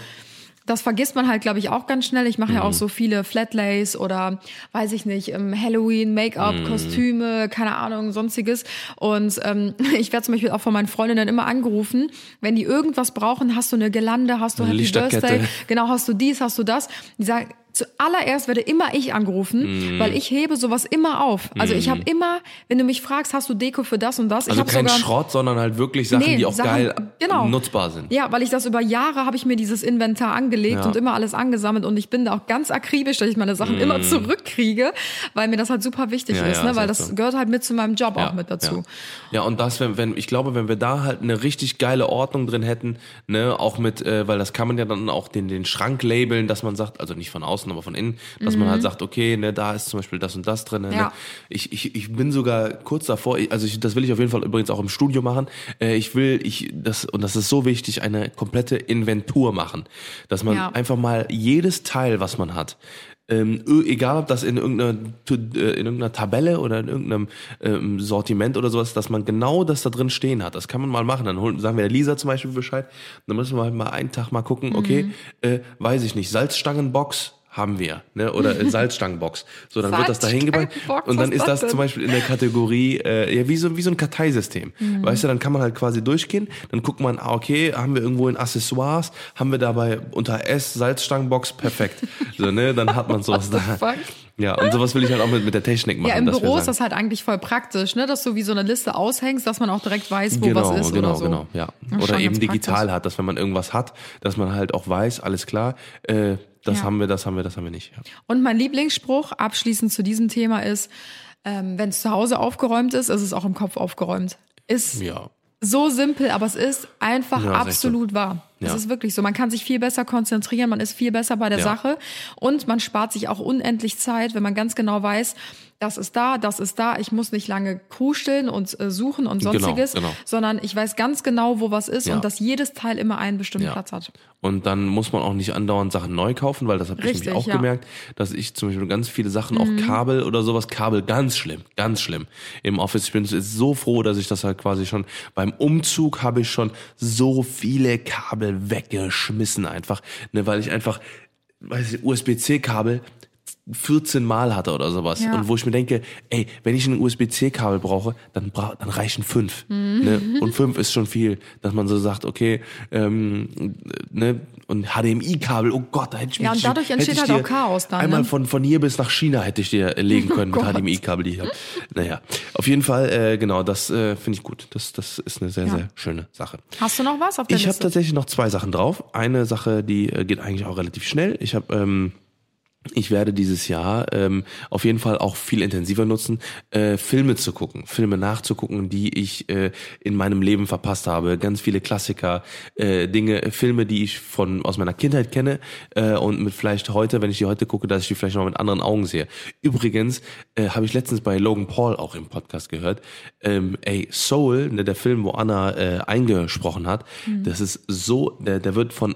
das vergisst man halt, glaube ich, auch ganz schnell. Ich mache ja auch so viele Flatlays oder weiß ich nicht, ähm, Halloween, Make-up, Mhm. Kostüme, keine Ahnung, sonstiges. Und ähm, ich werde zum Beispiel auch von meinen Freundinnen immer angerufen, wenn die irgendwas brauchen, hast du eine Gelande, hast du Eine Happy. Birthday, genau, hast du dies, hast du das. Die sagen, zuallererst werde immer ich angerufen, Mhm. weil ich hebe sowas immer auf. Also ich habe immer, wenn du mich fragst, hast du Deko für das und das? ich also habe kein sogar Schrott, sondern halt wirklich Sachen, Nee, die auch Sachen- geil genau. nutzbar sind. Ja, weil ich das über Jahre habe ich mir dieses Inventar angelegt Ja. und immer alles angesammelt und ich bin da auch ganz akribisch, dass ich meine Sachen immer zurückkriege, weil mir das halt super wichtig Mm. Ja, ist, ja, ne? weil das so. gehört halt mit zu meinem Job auch mit dazu. Ja, ja und das, wenn, wenn, ich glaube, wenn wir da halt eine richtig geile Ordnung drin hätten, ne, auch mit, äh, weil das kann man ja dann auch den, den Schrank labeln, dass man sagt, also nicht von außen, aber von innen, dass man halt sagt, okay, ne, da ist zum Beispiel das und das drin. Ne? Mhm. Ja. Ich, ich, ich bin sogar kurz davor, also ich, das will ich auf jeden Fall übrigens auch im Studio machen. Äh, ich will, ich, das, und das ist so wichtig, eine komplette Inventur machen. Dass man Ja. einfach mal jedes Teil, was man hat, ähm, egal ob das in irgendeiner, äh, in irgendeiner Tabelle oder in irgendeinem ähm, Sortiment oder sowas, dass man genau das da drin stehen hat. Das kann man mal machen. Dann holen, sagen wir der Lisa zum Beispiel Bescheid. Dann müssen wir halt mal einen Tag mal gucken, okay, äh, weiß ich nicht, Salzstangenbox haben wir, ne? Oder äh, Salzstangenbox. So, dann wird das da hingebracht. Und dann ist das das zum? Beispiel in der Kategorie, äh, ja, wie so, wie so ein Karteisystem. Mhm. Weißt du, dann kann man halt quasi durchgehen, dann guckt man, ah, okay, haben wir irgendwo in Accessoires, haben wir dabei unter S Salzstangenbox, perfekt. so, ne, dann hat man sowas da. fuck? Ja, und sowas will ich halt auch mit, mit der Technik machen. Ja, im Büro ist das halt eigentlich voll praktisch, ne? dass du wie so eine Liste aushängst, dass man auch direkt weiß, wo genau, was ist genau, oder so. genau, ja. Das Oder eben digital praktisch. hat, dass wenn man irgendwas hat, dass man halt auch weiß, alles klar, äh, das Ja. haben wir, das haben wir, das haben wir nicht. Ja. Und mein Lieblingsspruch abschließend zu diesem Thema ist, ähm, wenn es zu Hause aufgeräumt ist, ist es auch im Kopf aufgeräumt. Ist ja. so simpel, aber es ist einfach Ja, ist echt absolut wahr. Es Ja. ist wirklich so. Man kann sich viel besser konzentrieren, man ist viel besser bei der Ja. Sache und man spart sich auch unendlich Zeit, wenn man ganz genau weiß, das ist da, das ist da. Ich muss nicht lange kruscheln und äh, suchen und Genau, sonstiges, genau. sondern ich weiß ganz genau, wo was ist Ja. und dass jedes Teil immer einen bestimmten. Platz hat. Und dann muss man auch nicht andauernd Sachen neu kaufen, weil das habe ich nämlich auch. Mhm. gemerkt, dass ich zum Beispiel ganz viele Sachen, auch Kabel oder sowas, Kabel ganz schlimm, ganz schlimm im Office. Ich bin so froh, dass ich das halt quasi schon beim Umzug habe ich schon so viele Kabel weggeschmissen einfach, ne, weil ich einfach, weiß ich, USB-C-Kabel 14 Mal hatte oder sowas. Ja. Und wo ich mir denke, ey, wenn ich ein USB-C-Kabel brauche, dann, bra dann reichen fünf. Mhm. Ne? Und fünf ist schon viel, dass man so sagt, okay, ähm, ne? Und HDMI-Kabel, oh Gott, da hätte ich Ja, mich- und dadurch entsteht halt auch Chaos dann, Einmal ne? von, von hier bis nach China hätte ich dir legen können mit Gott. HDMI-Kabel, die ich habe. Naja, auf jeden Fall, äh, genau, das äh, finde ich gut. Das, das ist eine sehr, Ja. sehr schöne Sache. Hast du noch was auf der Ich habe tatsächlich noch zwei Sachen drauf. Eine Sache, die äh, geht eigentlich auch relativ schnell. Ich habe ähm, ich werde dieses Jahr ähm, auf jeden Fall auch viel intensiver nutzen, äh, Filme zu gucken, Filme nachzugucken, die ich äh, in meinem Leben verpasst habe. Ganz viele Klassiker, äh, Dinge, Filme, die ich von aus meiner Kindheit kenne äh, und mit vielleicht heute, wenn ich die heute gucke, dass ich die vielleicht noch mit anderen Augen sehe. Übrigens äh, habe ich letztens bei Logan Paul auch im Podcast gehört, ähm, ey, Soul, ne, der Film, wo Anna äh, eingesprochen hat, das ist so, der, der wird von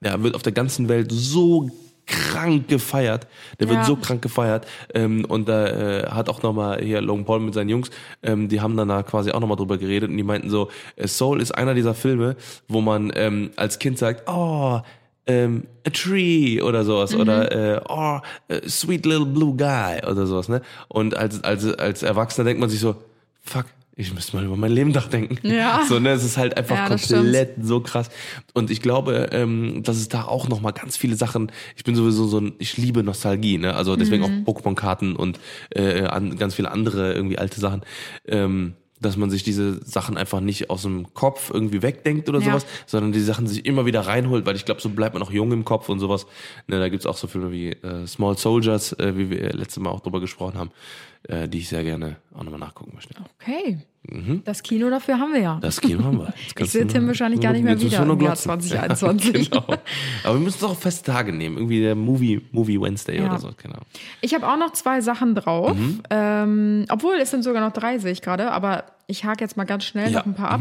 der wird auf der ganzen Welt so krank gefeiert. Der wird Ja. so krank gefeiert. Ähm, und da äh, hat auch nochmal hier Logan Paul mit seinen Jungs, ähm, die haben dann da quasi auch nochmal drüber geredet und die meinten so, äh, Soul ist einer dieser Filme, wo man ähm, als Kind sagt, oh, ähm, a tree oder sowas oder äh, oh, sweet little blue guy oder sowas, ne? Und als, als, als Erwachsener denkt man sich so, fuck, ich müsste mal über mein Leben nachdenken. Ja. So, ne, es ist halt einfach Ja, komplett so krass. Und ich glaube, ähm, dass es da auch noch mal ganz viele Sachen. Ich bin sowieso so ein, ich liebe Nostalgie, ne? Also deswegen Mhm. auch Pokémon-Karten und äh, an, ganz viele andere irgendwie alte Sachen. Ähm, dass man sich diese Sachen einfach nicht aus dem Kopf irgendwie wegdenkt oder Ja. sowas, sondern die Sachen sich immer wieder reinholt, weil ich glaube, so bleibt man auch jung im Kopf und sowas. Ne, da gibt's auch so Filme wie äh, Small Soldiers, äh, wie wir letztes Mal auch drüber gesprochen haben, äh, die ich sehr gerne auch nochmal nachgucken möchte. Okay. Das Kino dafür haben wir ja. Mhm. Das Kino haben wir. Ich sehe Tim wahrscheinlich gar nicht mehr wieder im Jahr glotzen. 2021. Ja, genau. Aber wir müssen doch auch feste Tage nehmen. Irgendwie der Movie, Movie Wednesday Ja. oder so. Genau. Ich habe auch noch zwei Sachen drauf. Mhm. Ähm, obwohl, es sind sogar noch drei, sehe ich gerade. Aber ich hake jetzt mal ganz schnell Ja. noch ein paar ab.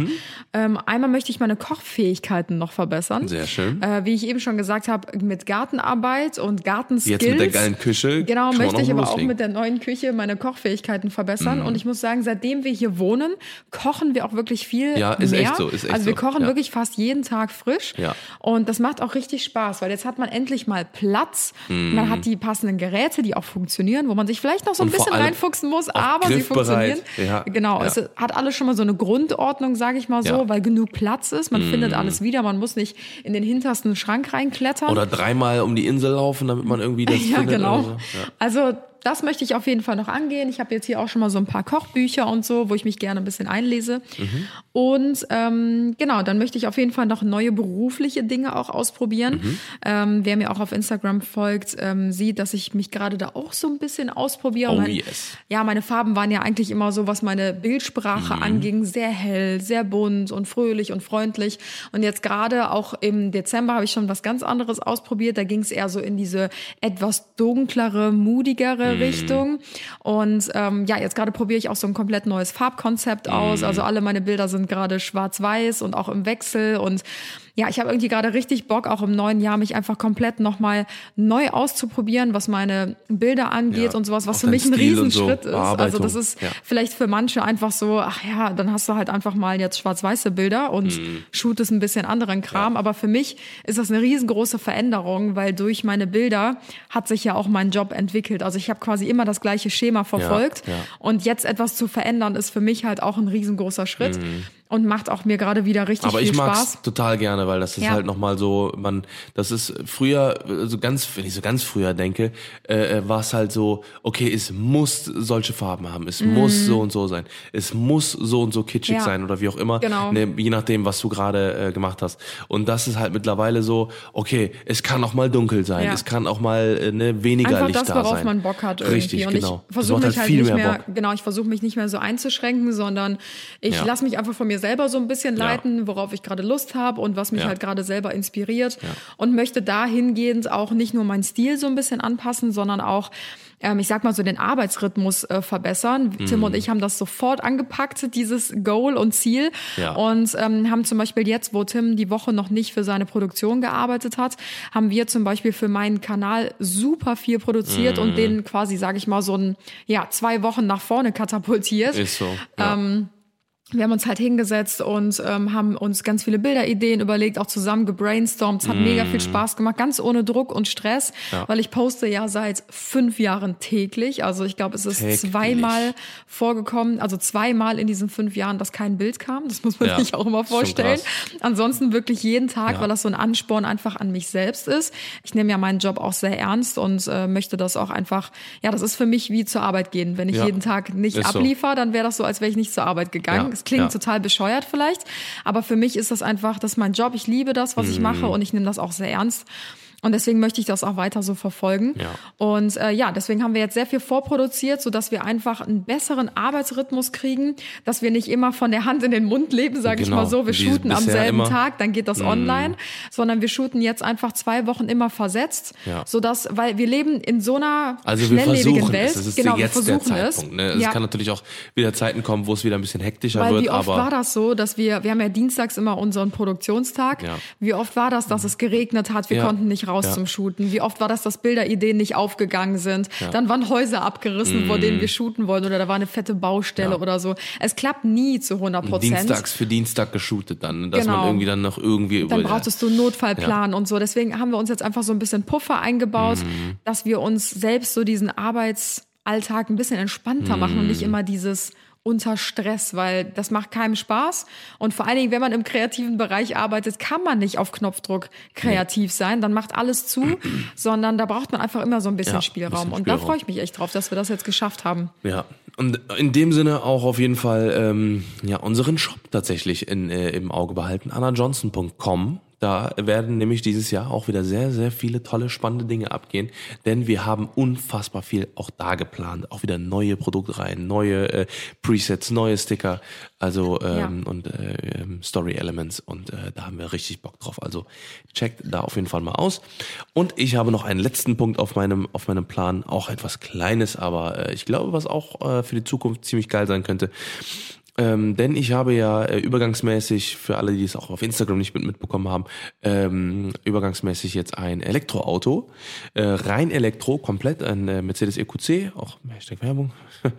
Ähm, einmal möchte ich meine Kochfähigkeiten noch verbessern. Sehr schön. Äh, wie ich eben schon gesagt habe, mit Gartenarbeit und Gartenskills. Jetzt mit der geilen Küche. Genau, möchte ich aber auch loslegen. Mhm. mit der neuen Küche meine Kochfähigkeiten verbessern. Und ich muss sagen, seitdem wir hier wohnen, kochen wir auch wirklich viel Ja, ist mehr. echt so, ist echt also wir so, kochen ja. wirklich fast jeden Tag frisch. Ja. Und das macht auch richtig Spaß, weil jetzt hat man endlich mal Platz. Man hat die passenden Geräte, die auch funktionieren, wo man sich vielleicht noch so ein Mhm. Und bisschen allem reinfuchsen muss, auch aber sie funktionieren. Ja, Genau, ja. es hat alles schon mal so eine Grundordnung, sage ich mal so, Ja. Weil genug Platz ist. Man findet alles wieder, man muss nicht in den hintersten Schrank reinklettern. Oder dreimal um die Insel laufen, damit man irgendwie das Ja, findet. genau. So. Ja. Also das möchte ich auf jeden Fall noch angehen. Ich habe jetzt hier auch schon mal so ein paar Kochbücher und so, wo ich mich gerne ein bisschen einlese. Mhm. Und ähm, genau, dann möchte ich auf jeden Fall noch neue berufliche Dinge auch ausprobieren. Mhm. Ähm, wer mir auch auf Instagram folgt, ähm, sieht, dass ich mich gerade da auch so ein bisschen ausprobiere. Oh, mein, yes. Ja, meine Farben waren ja eigentlich immer so, was meine Bildsprache Mhm. anging, sehr hell, sehr bunt und fröhlich und freundlich. Und jetzt gerade auch im Dezember habe ich schon was ganz anderes ausprobiert. Da ging es eher so in diese etwas dunklere, modigere Mhm. Richtung. Und ähm, ja, jetzt gerade probiere ich auch so ein komplett neues Farbkonzept aus. Also alle meine Bilder sind gerade schwarz-weiß und auch im Wechsel. Und ja, ich habe irgendwie gerade richtig Bock, auch im neuen Jahr mich einfach komplett nochmal neu auszuprobieren, was meine Bilder angeht Ja, und sowas, was für mich ein Stil und so, Riesenschritt ist. Also das ist Ja. vielleicht für manche einfach so, ach ja, dann hast du halt einfach mal jetzt schwarz-weiße Bilder und Mhm. shootest ein bisschen anderen Kram. Aber für mich ist das eine riesengroße Veränderung, weil durch meine Bilder hat sich ja auch mein Job entwickelt. Also ich habe quasi immer das gleiche Schema verfolgt. ja. Und jetzt etwas zu verändern, ist für mich halt auch ein riesengroßer Schritt und macht auch mir gerade wieder richtig Mhm. Aber viel ich mag's Spaß. total gerne, weil das ist Ja. halt nochmal so, man, das ist früher, so ganz, wenn ich so ganz früher denke, äh, war es halt so, okay, es muss solche Farben haben, es muss so und so sein, es muss so und so kitschig Mhm. Ja. sein oder wie auch immer, Genau. ne, je nachdem, was du gerade äh, gemacht hast. Und das ist halt mittlerweile so, okay, es kann auch mal dunkel sein, Ja. es kann auch mal äh, ne, weniger Einfach Licht das, da worauf sein. man Bock hat irgendwie. Richtig, und genau. ich versuche Das mich halt viel nicht mehr mehr, genau, ich versuche mich nicht mehr so einzuschränken, sondern ich Ja. lasse mich einfach von mir selber so ein bisschen Ja. leiten, worauf ich gerade Lust habe und was mich Ja. halt gerade selber inspiriert und möchte dahingehend auch nicht nur meinen Stil so ein bisschen anpassen, sondern auch ähm, ich sag mal so den Arbeitsrhythmus äh, verbessern. Tim Mhm. und ich haben das sofort angepackt, dieses Goal und Ziel. Ja. Und ähm, haben zum Beispiel jetzt, wo Tim die Woche noch nicht für seine Produktion gearbeitet hat, haben wir zum Beispiel für meinen Kanal super viel produziert Mhm. und den quasi, sage ich mal, so ein ja zwei Wochen nach vorne katapultiert. Ist so. Ja. Ähm, wir haben uns halt hingesetzt und ähm, haben uns ganz viele Bilderideen überlegt, auch zusammen gebrainstormt. Es hat mega viel Spaß gemacht, ganz ohne Druck und Stress, weil ich poste ja seit fünf Jahren täglich. Also ich glaube, es ist Täglich. zweimal vorgekommen, also zweimal in diesen fünf Jahren, dass kein Bild kam. Das muss man Ja, sich auch immer vorstellen. Ansonsten wirklich jeden Tag, Ja. weil das so ein Ansporn einfach an mich selbst ist. Ich nehme ja meinen Job auch sehr ernst und äh, möchte das auch einfach, ja, das ist für mich wie zur Arbeit gehen. Wenn ich Ja. jeden Tag nicht Ist so. abliefer, dann wäre das so, als wäre ich nicht zur Arbeit gegangen. Ja, Es klingt ja. total bescheuert vielleicht, aber für mich ist das einfach, das ist mein Job. Ich liebe das, was ich Mhm. mache und ich nehme das auch sehr ernst. Und deswegen möchte ich das auch weiter so verfolgen. Ja. Und äh, ja, deswegen haben wir jetzt sehr viel vorproduziert, so dass wir einfach einen besseren Arbeitsrhythmus kriegen, dass wir nicht immer von der Hand in den Mund leben, sage ich Genau. mal so. Wir Wie shooten am selben immer. Tag, dann geht das online, sondern wir shooten jetzt einfach zwei Wochen immer versetzt, Ja. so dass, weil wir leben in so einer Also wir schnelllebigen versuchen Welt. es. Es ist genau, jetzt wir der versuchen Zeitpunkt. Ne? es. Es ja. kann natürlich auch wieder Zeiten kommen, wo es wieder ein bisschen hektischer Weil wird, wie oft aber war das so, dass wir, wir haben ja dienstags immer unseren Produktionstag. Ja. Wie oft war das, dass es geregnet hat, wir konnten nicht raus Ja. zum Shooten? Wie oft war das, dass Bilderideen nicht aufgegangen sind? Dann waren Häuser abgerissen, vor denen wir shooten wollten oder da war eine fette Baustelle Mm. Ja. oder so. Es klappt nie zu 100 Prozent. Dienstags für Dienstag geshootet dann, dass Genau. man irgendwie dann noch irgendwie Dann über brauchtest du einen Notfallplan und so. Deswegen haben wir uns jetzt einfach so ein bisschen Puffer eingebaut, Mhm. dass wir uns selbst so diesen Arbeitsalltag ein bisschen entspannter machen Mhm. und nicht immer dieses unter Stress, weil das macht keinem Spaß. Und vor allen Dingen, wenn man im kreativen Bereich arbeitet, kann man nicht auf Knopfdruck kreativ sein. Dann macht alles zu, sondern da braucht man einfach immer so ein bisschen Ja, Spielraum. bisschen Und da Spielraum. freue ich mich echt drauf, dass wir das jetzt geschafft haben. Ja, und in dem Sinne auch auf jeden Fall ähm, ja unseren Shop tatsächlich in, äh, im Auge behalten, annajohnson.com. Da werden nämlich dieses Jahr auch wieder sehr, sehr viele tolle, spannende Dinge abgehen, denn wir haben unfassbar viel auch da geplant. Auch wieder neue Produktreihen, neue äh, Presets, neue Sticker, also ähm, und äh, ähm, Story Elements und äh, da haben wir richtig Bock drauf. Also checkt da auf jeden Fall mal aus. Und ich habe noch einen letzten Punkt auf meinem auf meinem Plan, auch etwas Kleines, aber äh, ich glaube, was auch äh, für die Zukunft ziemlich geil sein könnte. Ähm, denn ich habe ja äh, übergangsmäßig, für alle, die es auch auf Instagram nicht mit, mitbekommen haben, ähm, übergangsmäßig jetzt ein Elektroauto. Äh, rein Elektro, komplett, ein äh, Mercedes EQC, auch Hashtag Werbung.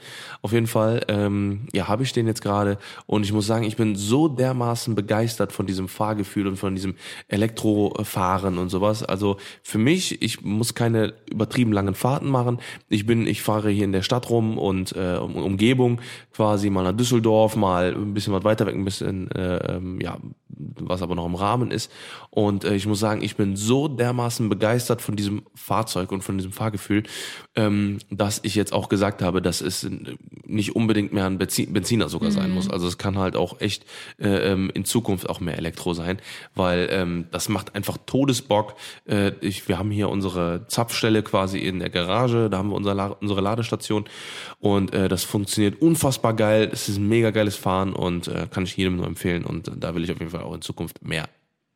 auf jeden Fall, ähm, ja, habe ich den jetzt gerade. Und ich muss sagen, ich bin so dermaßen begeistert von diesem Fahrgefühl und von diesem Elektrofahren und sowas. Also für mich, ich muss keine übertrieben langen Fahrten machen. Ich bin, ich fahre hier in der Stadt rum und äh, um, Umgebung quasi mal nach Düsseldorf, mal ein bisschen was weiter weg, ein bisschen, äh, ähm, ja, was aber noch im Rahmen ist. Und äh, ich muss sagen, ich bin so dermaßen begeistert von diesem Fahrzeug und von diesem Fahrgefühl, ähm, dass ich jetzt auch gesagt habe, dass es nicht unbedingt mehr ein Benzin, Benziner sogar sein muss. Also es kann halt auch echt äh, ähm, in Zukunft auch mehr Elektro sein, weil ähm, das macht einfach Todesbock. Äh, ich, wir haben hier unsere Zapfstelle quasi in der Garage, da haben wir unser, unsere Ladestation und äh, das funktioniert unfassbar geil. Es ist ein mega geiles Fahren und äh, kann ich jedem nur empfehlen und da will ich auf jeden Fall auch in Zukunft mehr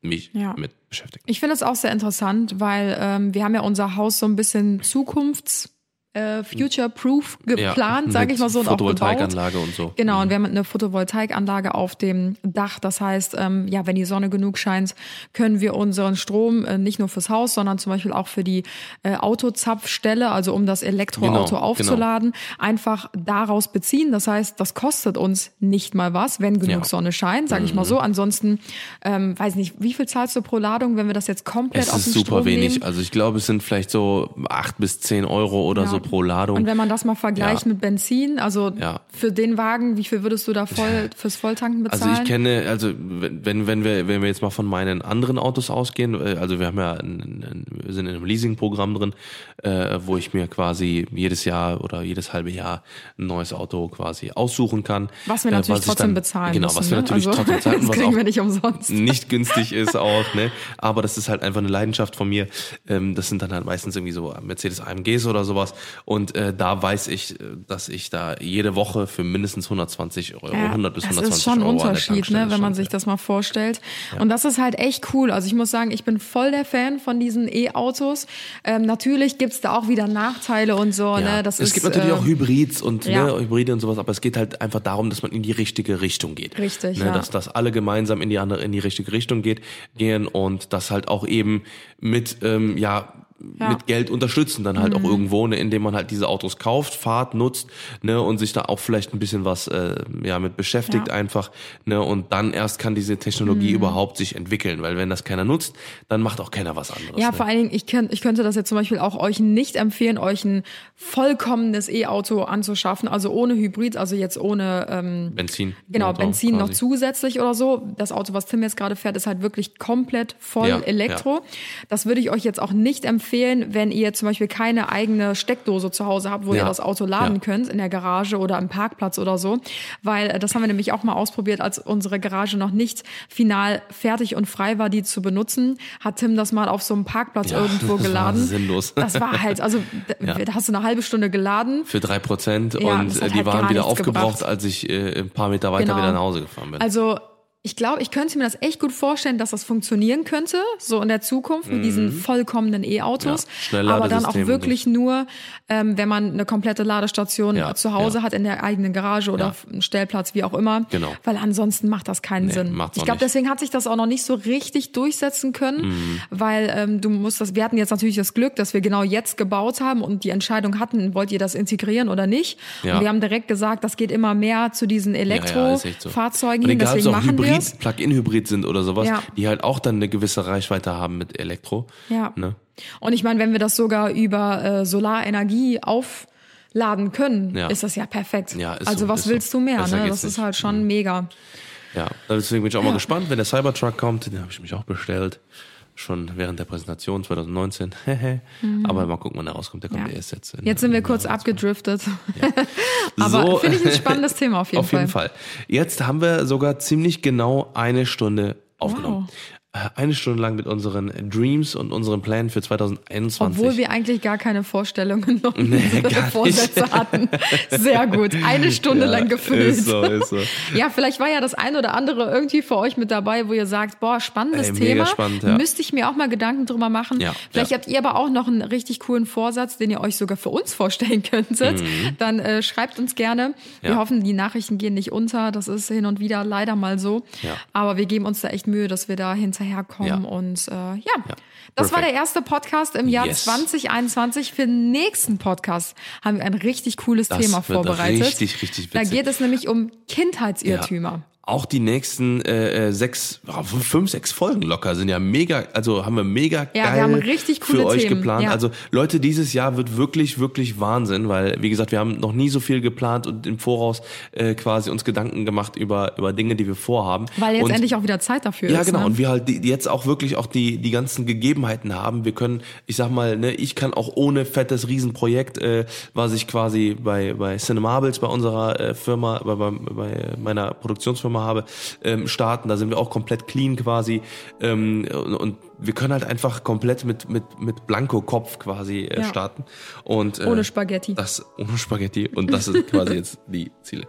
mich Ja. mit beschäftigen. Ich finde es auch sehr interessant, weil ähm, wir haben ja unser Haus so ein bisschen zukunfts äh, future-proof geplant, sage mit ich mal so, und auch gebaut. Photovoltaikanlage und so. Genau, und wir haben eine Photovoltaikanlage auf dem Dach. Das heißt, ähm, ja, wenn die Sonne genug scheint, können wir unseren Strom äh, nicht nur fürs Haus, sondern zum Beispiel auch für die äh, Autozapfstelle, also um das Elektroauto Genau, aufzuladen, einfach daraus beziehen. Das heißt, das kostet uns nicht mal was, wenn genug Ja. Mhm. Sonne scheint, sage ich mal so. Ansonsten, ähm, weiß nicht, wie viel zahlst du pro Ladung, wenn wir das jetzt komplett Es aus ist dem super Strom wenig. nehmen? Also ich glaube, es sind vielleicht so acht bis zehn Euro oder Ja. so pro Ladung. Und wenn man das mal vergleicht Ja. mit Benzin, also Ja. für den Wagen, wie viel würdest du da voll fürs Volltanken Also bezahlen? ich kenne, also wenn, wenn wir, wenn wir jetzt mal von meinen anderen Autos ausgehen, äh, also wir haben ja, ein, ein, sind in einem Leasingprogramm drin, äh, wo ich mir quasi jedes Jahr oder jedes halbe Jahr ein neues Auto quasi aussuchen kann. Was wir Äh, natürlich ich trotzdem dann- bezahlen Genau, müssen. was wir ne? natürlich also, trotzdem zahlen, das was kriegen auch wir nicht umsonst. nicht günstig ist auch, ne? Aber das ist halt einfach eine Leidenschaft von mir. Ähm, das sind dann halt meistens irgendwie so Mercedes AMGs oder sowas. Und äh, da weiß ich, äh, dass ich da jede Woche für mindestens 120 Euro, 100 bis das 120 ist schon ein Euro Unterschied, ne, wenn man sich das mal vorstellt. Und das ist halt echt cool. Also ich muss sagen, ich bin voll der Fan von diesen E-Autos. Ähm, natürlich gibt's da auch wieder Nachteile und so. Ja. Ne? Das es ist, gibt natürlich äh, auch Hybrids und ja. ne, Hybride und sowas, aber es geht halt einfach darum, dass man in die richtige Richtung geht. Richtig, ne, ja. Dass, dass alle gemeinsam in die andere, in die richtige Richtung geht, gehen und das halt auch eben mit, ähm, ja, Ja. mit Geld unterstützen, dann halt auch irgendwo, ne, indem man halt diese Autos kauft, fahrt, nutzt, ne, und sich da auch vielleicht ein bisschen was äh, ja mit beschäftigt Ja. einfach, ne, und dann erst kann diese Technologie überhaupt sich entwickeln, weil wenn das keiner nutzt, dann macht auch keiner was anderes. Ja, ne? vor allen Dingen, ich, könnt, ich könnte das jetzt zum Beispiel auch euch nicht empfehlen, euch ein vollkommenes E-Auto anzuschaffen, also ohne Hybrid, also jetzt ohne ähm, Benzin. Genau, Motor Benzin noch quasi. zusätzlich oder so. Das Auto, was Tim jetzt gerade fährt, ist halt wirklich komplett voll Ja, Elektro. Das würde ich euch jetzt auch nicht empfehlen, wenn ihr zum Beispiel keine eigene Steckdose zu Hause habt, wo Ja, ihr das Auto laden ja. könnt, in der Garage oder am Parkplatz oder so. Weil äh, das haben wir nämlich auch mal ausprobiert, als unsere Garage noch nicht final fertig und frei war, die zu benutzen, hat Tim das mal auf so einem Parkplatz Ja, irgendwo das war geladen. sinnlos. Das war halt, also da, hast du eine halbe Stunde geladen. Für drei Prozent und äh, die halt waren wieder aufgebraucht, gebracht. als ich äh, ein paar Meter weiter Genau. wieder nach Hause gefahren bin. Also ich glaube, ich könnte mir das echt gut vorstellen, dass das funktionieren könnte, so in der Zukunft mit diesen vollkommenen E-Autos. Mhm. Ja, aber dann auch wirklich nur, ähm, wenn man eine komplette Ladestation Ja, zu Hause ja. hat, in der eigenen Garage oder einen Stellplatz, wie auch immer. Genau. Weil ansonsten macht das keinen Nee, Sinn. Ich glaube, deswegen hat sich das auch noch nicht so richtig durchsetzen können, Mhm. weil ähm, du musst das, wir hatten jetzt natürlich das Glück, dass wir genau jetzt gebaut haben und die Entscheidung hatten, wollt ihr das integrieren oder nicht? Ja. Und wir haben direkt gesagt, das geht immer mehr zu diesen so. Elektrofahrzeugen Und hin, deswegen machen wir Hybrid. Plug-in-Hybrid sind oder sowas, Ja. die halt auch dann eine gewisse Reichweite haben mit Elektro. Ja. Ne? Und ich meine, wenn wir das sogar über äh, Solarenergie aufladen können, Ja. ist das ja perfekt. Ja, ist also so, was ist so. willst du mehr? Besser Ne? Das ist nicht. halt schon mega. Ja, deswegen bin ich auch mal gespannt, wenn der Cybertruck kommt, den habe ich mich auch bestellt. Schon während der Präsentation 2019. Aber mal gucken, wann der rauskommt. Der kommt Mhm. Ja. erst jetzt. in- Jetzt sind wir kurz abgedriftet. Aber So. finde ich ein spannendes Thema auf jeden Auf Fall. jeden Fall. Jetzt haben wir sogar ziemlich genau eine Stunde aufgenommen. Äh, Eine Stunde lang mit unseren Dreams und unseren Plänen für 2021. Obwohl wir eigentlich gar keine Vorstellungen noch Nee, gar nicht. Vorsätze hatten. Sehr gut. Eine Stunde lang gefüllt. Ist so, ist so. Ja, vielleicht war ja das ein oder andere irgendwie für euch mit dabei, wo ihr sagt, boah, spannendes Ey, Thema. spannend, ja. Müsste ich mir auch mal Gedanken drüber machen. Ja, vielleicht ja. habt ihr aber auch noch einen richtig coolen Vorsatz, den ihr euch sogar für uns vorstellen könntet. Dann äh, schreibt uns gerne. Wir Mhm. Ja. hoffen, die Nachrichten gehen nicht unter. Das ist hin und wieder leider mal so. Ja. Aber wir geben uns da echt Mühe, dass wir da hinterherkommen. Ja. Und äh, ja, das war der erste Podcast im Jahr Yes. 2021. Für den nächsten Podcast haben wir ein richtig cooles Das Thema vorbereitet. richtig, richtig Da witzig. geht es nämlich um Kindheitsirrtümer. Auch die nächsten äh, äh, sechs, fünf, sechs Folgen locker sind ja mega, also haben wir mega Ja, geil wir haben richtig coole für euch Themen, geplant. ja. Also Leute, dieses Jahr wird wirklich, wirklich Wahnsinn, weil wie gesagt, wir haben noch nie so viel geplant und im Voraus äh, quasi uns Gedanken gemacht über über Dinge, die wir vorhaben. Weil jetzt und, endlich auch wieder Zeit dafür ja, ist. genau. Ne? Und wir halt die, jetzt auch wirklich auch die, die ganzen Gegebenheiten haben. Wir können, ich sag mal, ne, ich kann auch ohne fettes Riesenprojekt, äh, was ich quasi bei, bei Cinemables, bei unserer äh, Firma, bei, bei, bei meiner Produktionsfirma habe, ähm, starten. Da sind wir auch komplett clean quasi. Ähm, und, wir können halt einfach komplett mit, mit, mit Blanko-Kopf quasi äh, Ja. starten. Und, äh, Ohne Spaghetti. Das, ohne Spaghetti. Und das ist quasi jetzt die Ziele.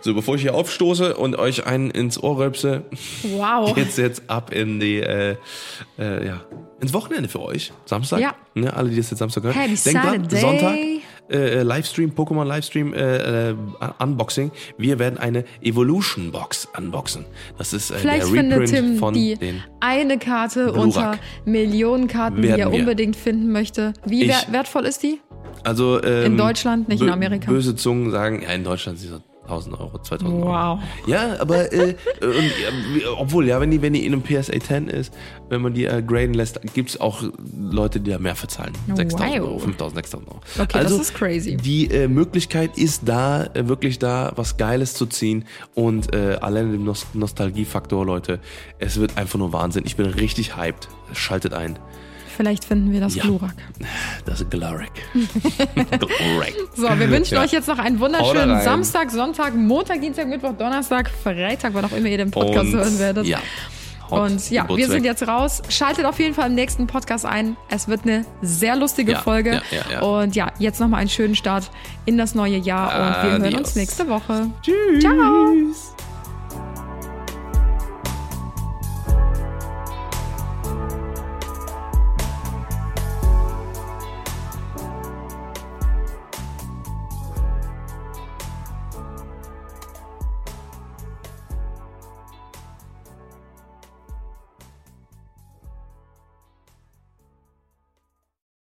So, bevor ich hier aufstoße und euch einen ins Ohr rülpse, Wow. geht's jetzt ab in die, äh, äh, ja, ins Wochenende für euch. Samstag. Ja. Ne, alle, die das jetzt Samstag hören. Happy Denkt dran, Saturday. Sonntag, äh, äh, Livestream, Pokémon Livestream, äh, äh, Unboxing. Wir werden eine Evolution Box unboxen. Das ist äh, Vielleicht der findet Reprint Tim von die den. eine Karte unter Millionen Karten, die Werden er wir. unbedingt finden möchte. Wie Ich- wer wertvoll ist die? Also, ähm, In Deutschland, nicht in Amerika. Böse Zungen sagen, ja, in Deutschland sind so 1000 Euro, 2000 Euro. Wow. Ja, aber äh, ja, wie- obwohl, ja, wenn die, wenn die in einem PSA 10 ist, wenn man die äh, graden lässt, gibt's auch Leute, die da mehr verzahlen. 6000 Wow. Euro, 5000, 6000 Euro. Okay, das ist crazy. Die äh, Möglichkeit ist da, äh, wirklich da, was Geiles zu ziehen und äh, alleine dem Nost Nostalgiefaktor, Leute, es wird einfach nur Wahnsinn. Ich bin richtig hyped. Schaltet ein. Vielleicht finden wir das Ja. Glurak. Das ist Gloric. Gloric. So, wir wünschen Ja. euch jetzt noch einen wunderschönen. Samstag, Sonntag, Montag, Dienstag, Mittwoch, Donnerstag, Freitag, wann auch immer ihr den Podcast Und, hören werdet. Ja. Und ja, wir sind jetzt raus. Schaltet auf jeden Fall im nächsten Podcast ein. Es wird eine sehr lustige Ja, Folge. ja, ja, ja. Und ja, jetzt nochmal einen schönen Start in das neue Jahr und wir hören uns nächste Woche. Tschüss. Ciao.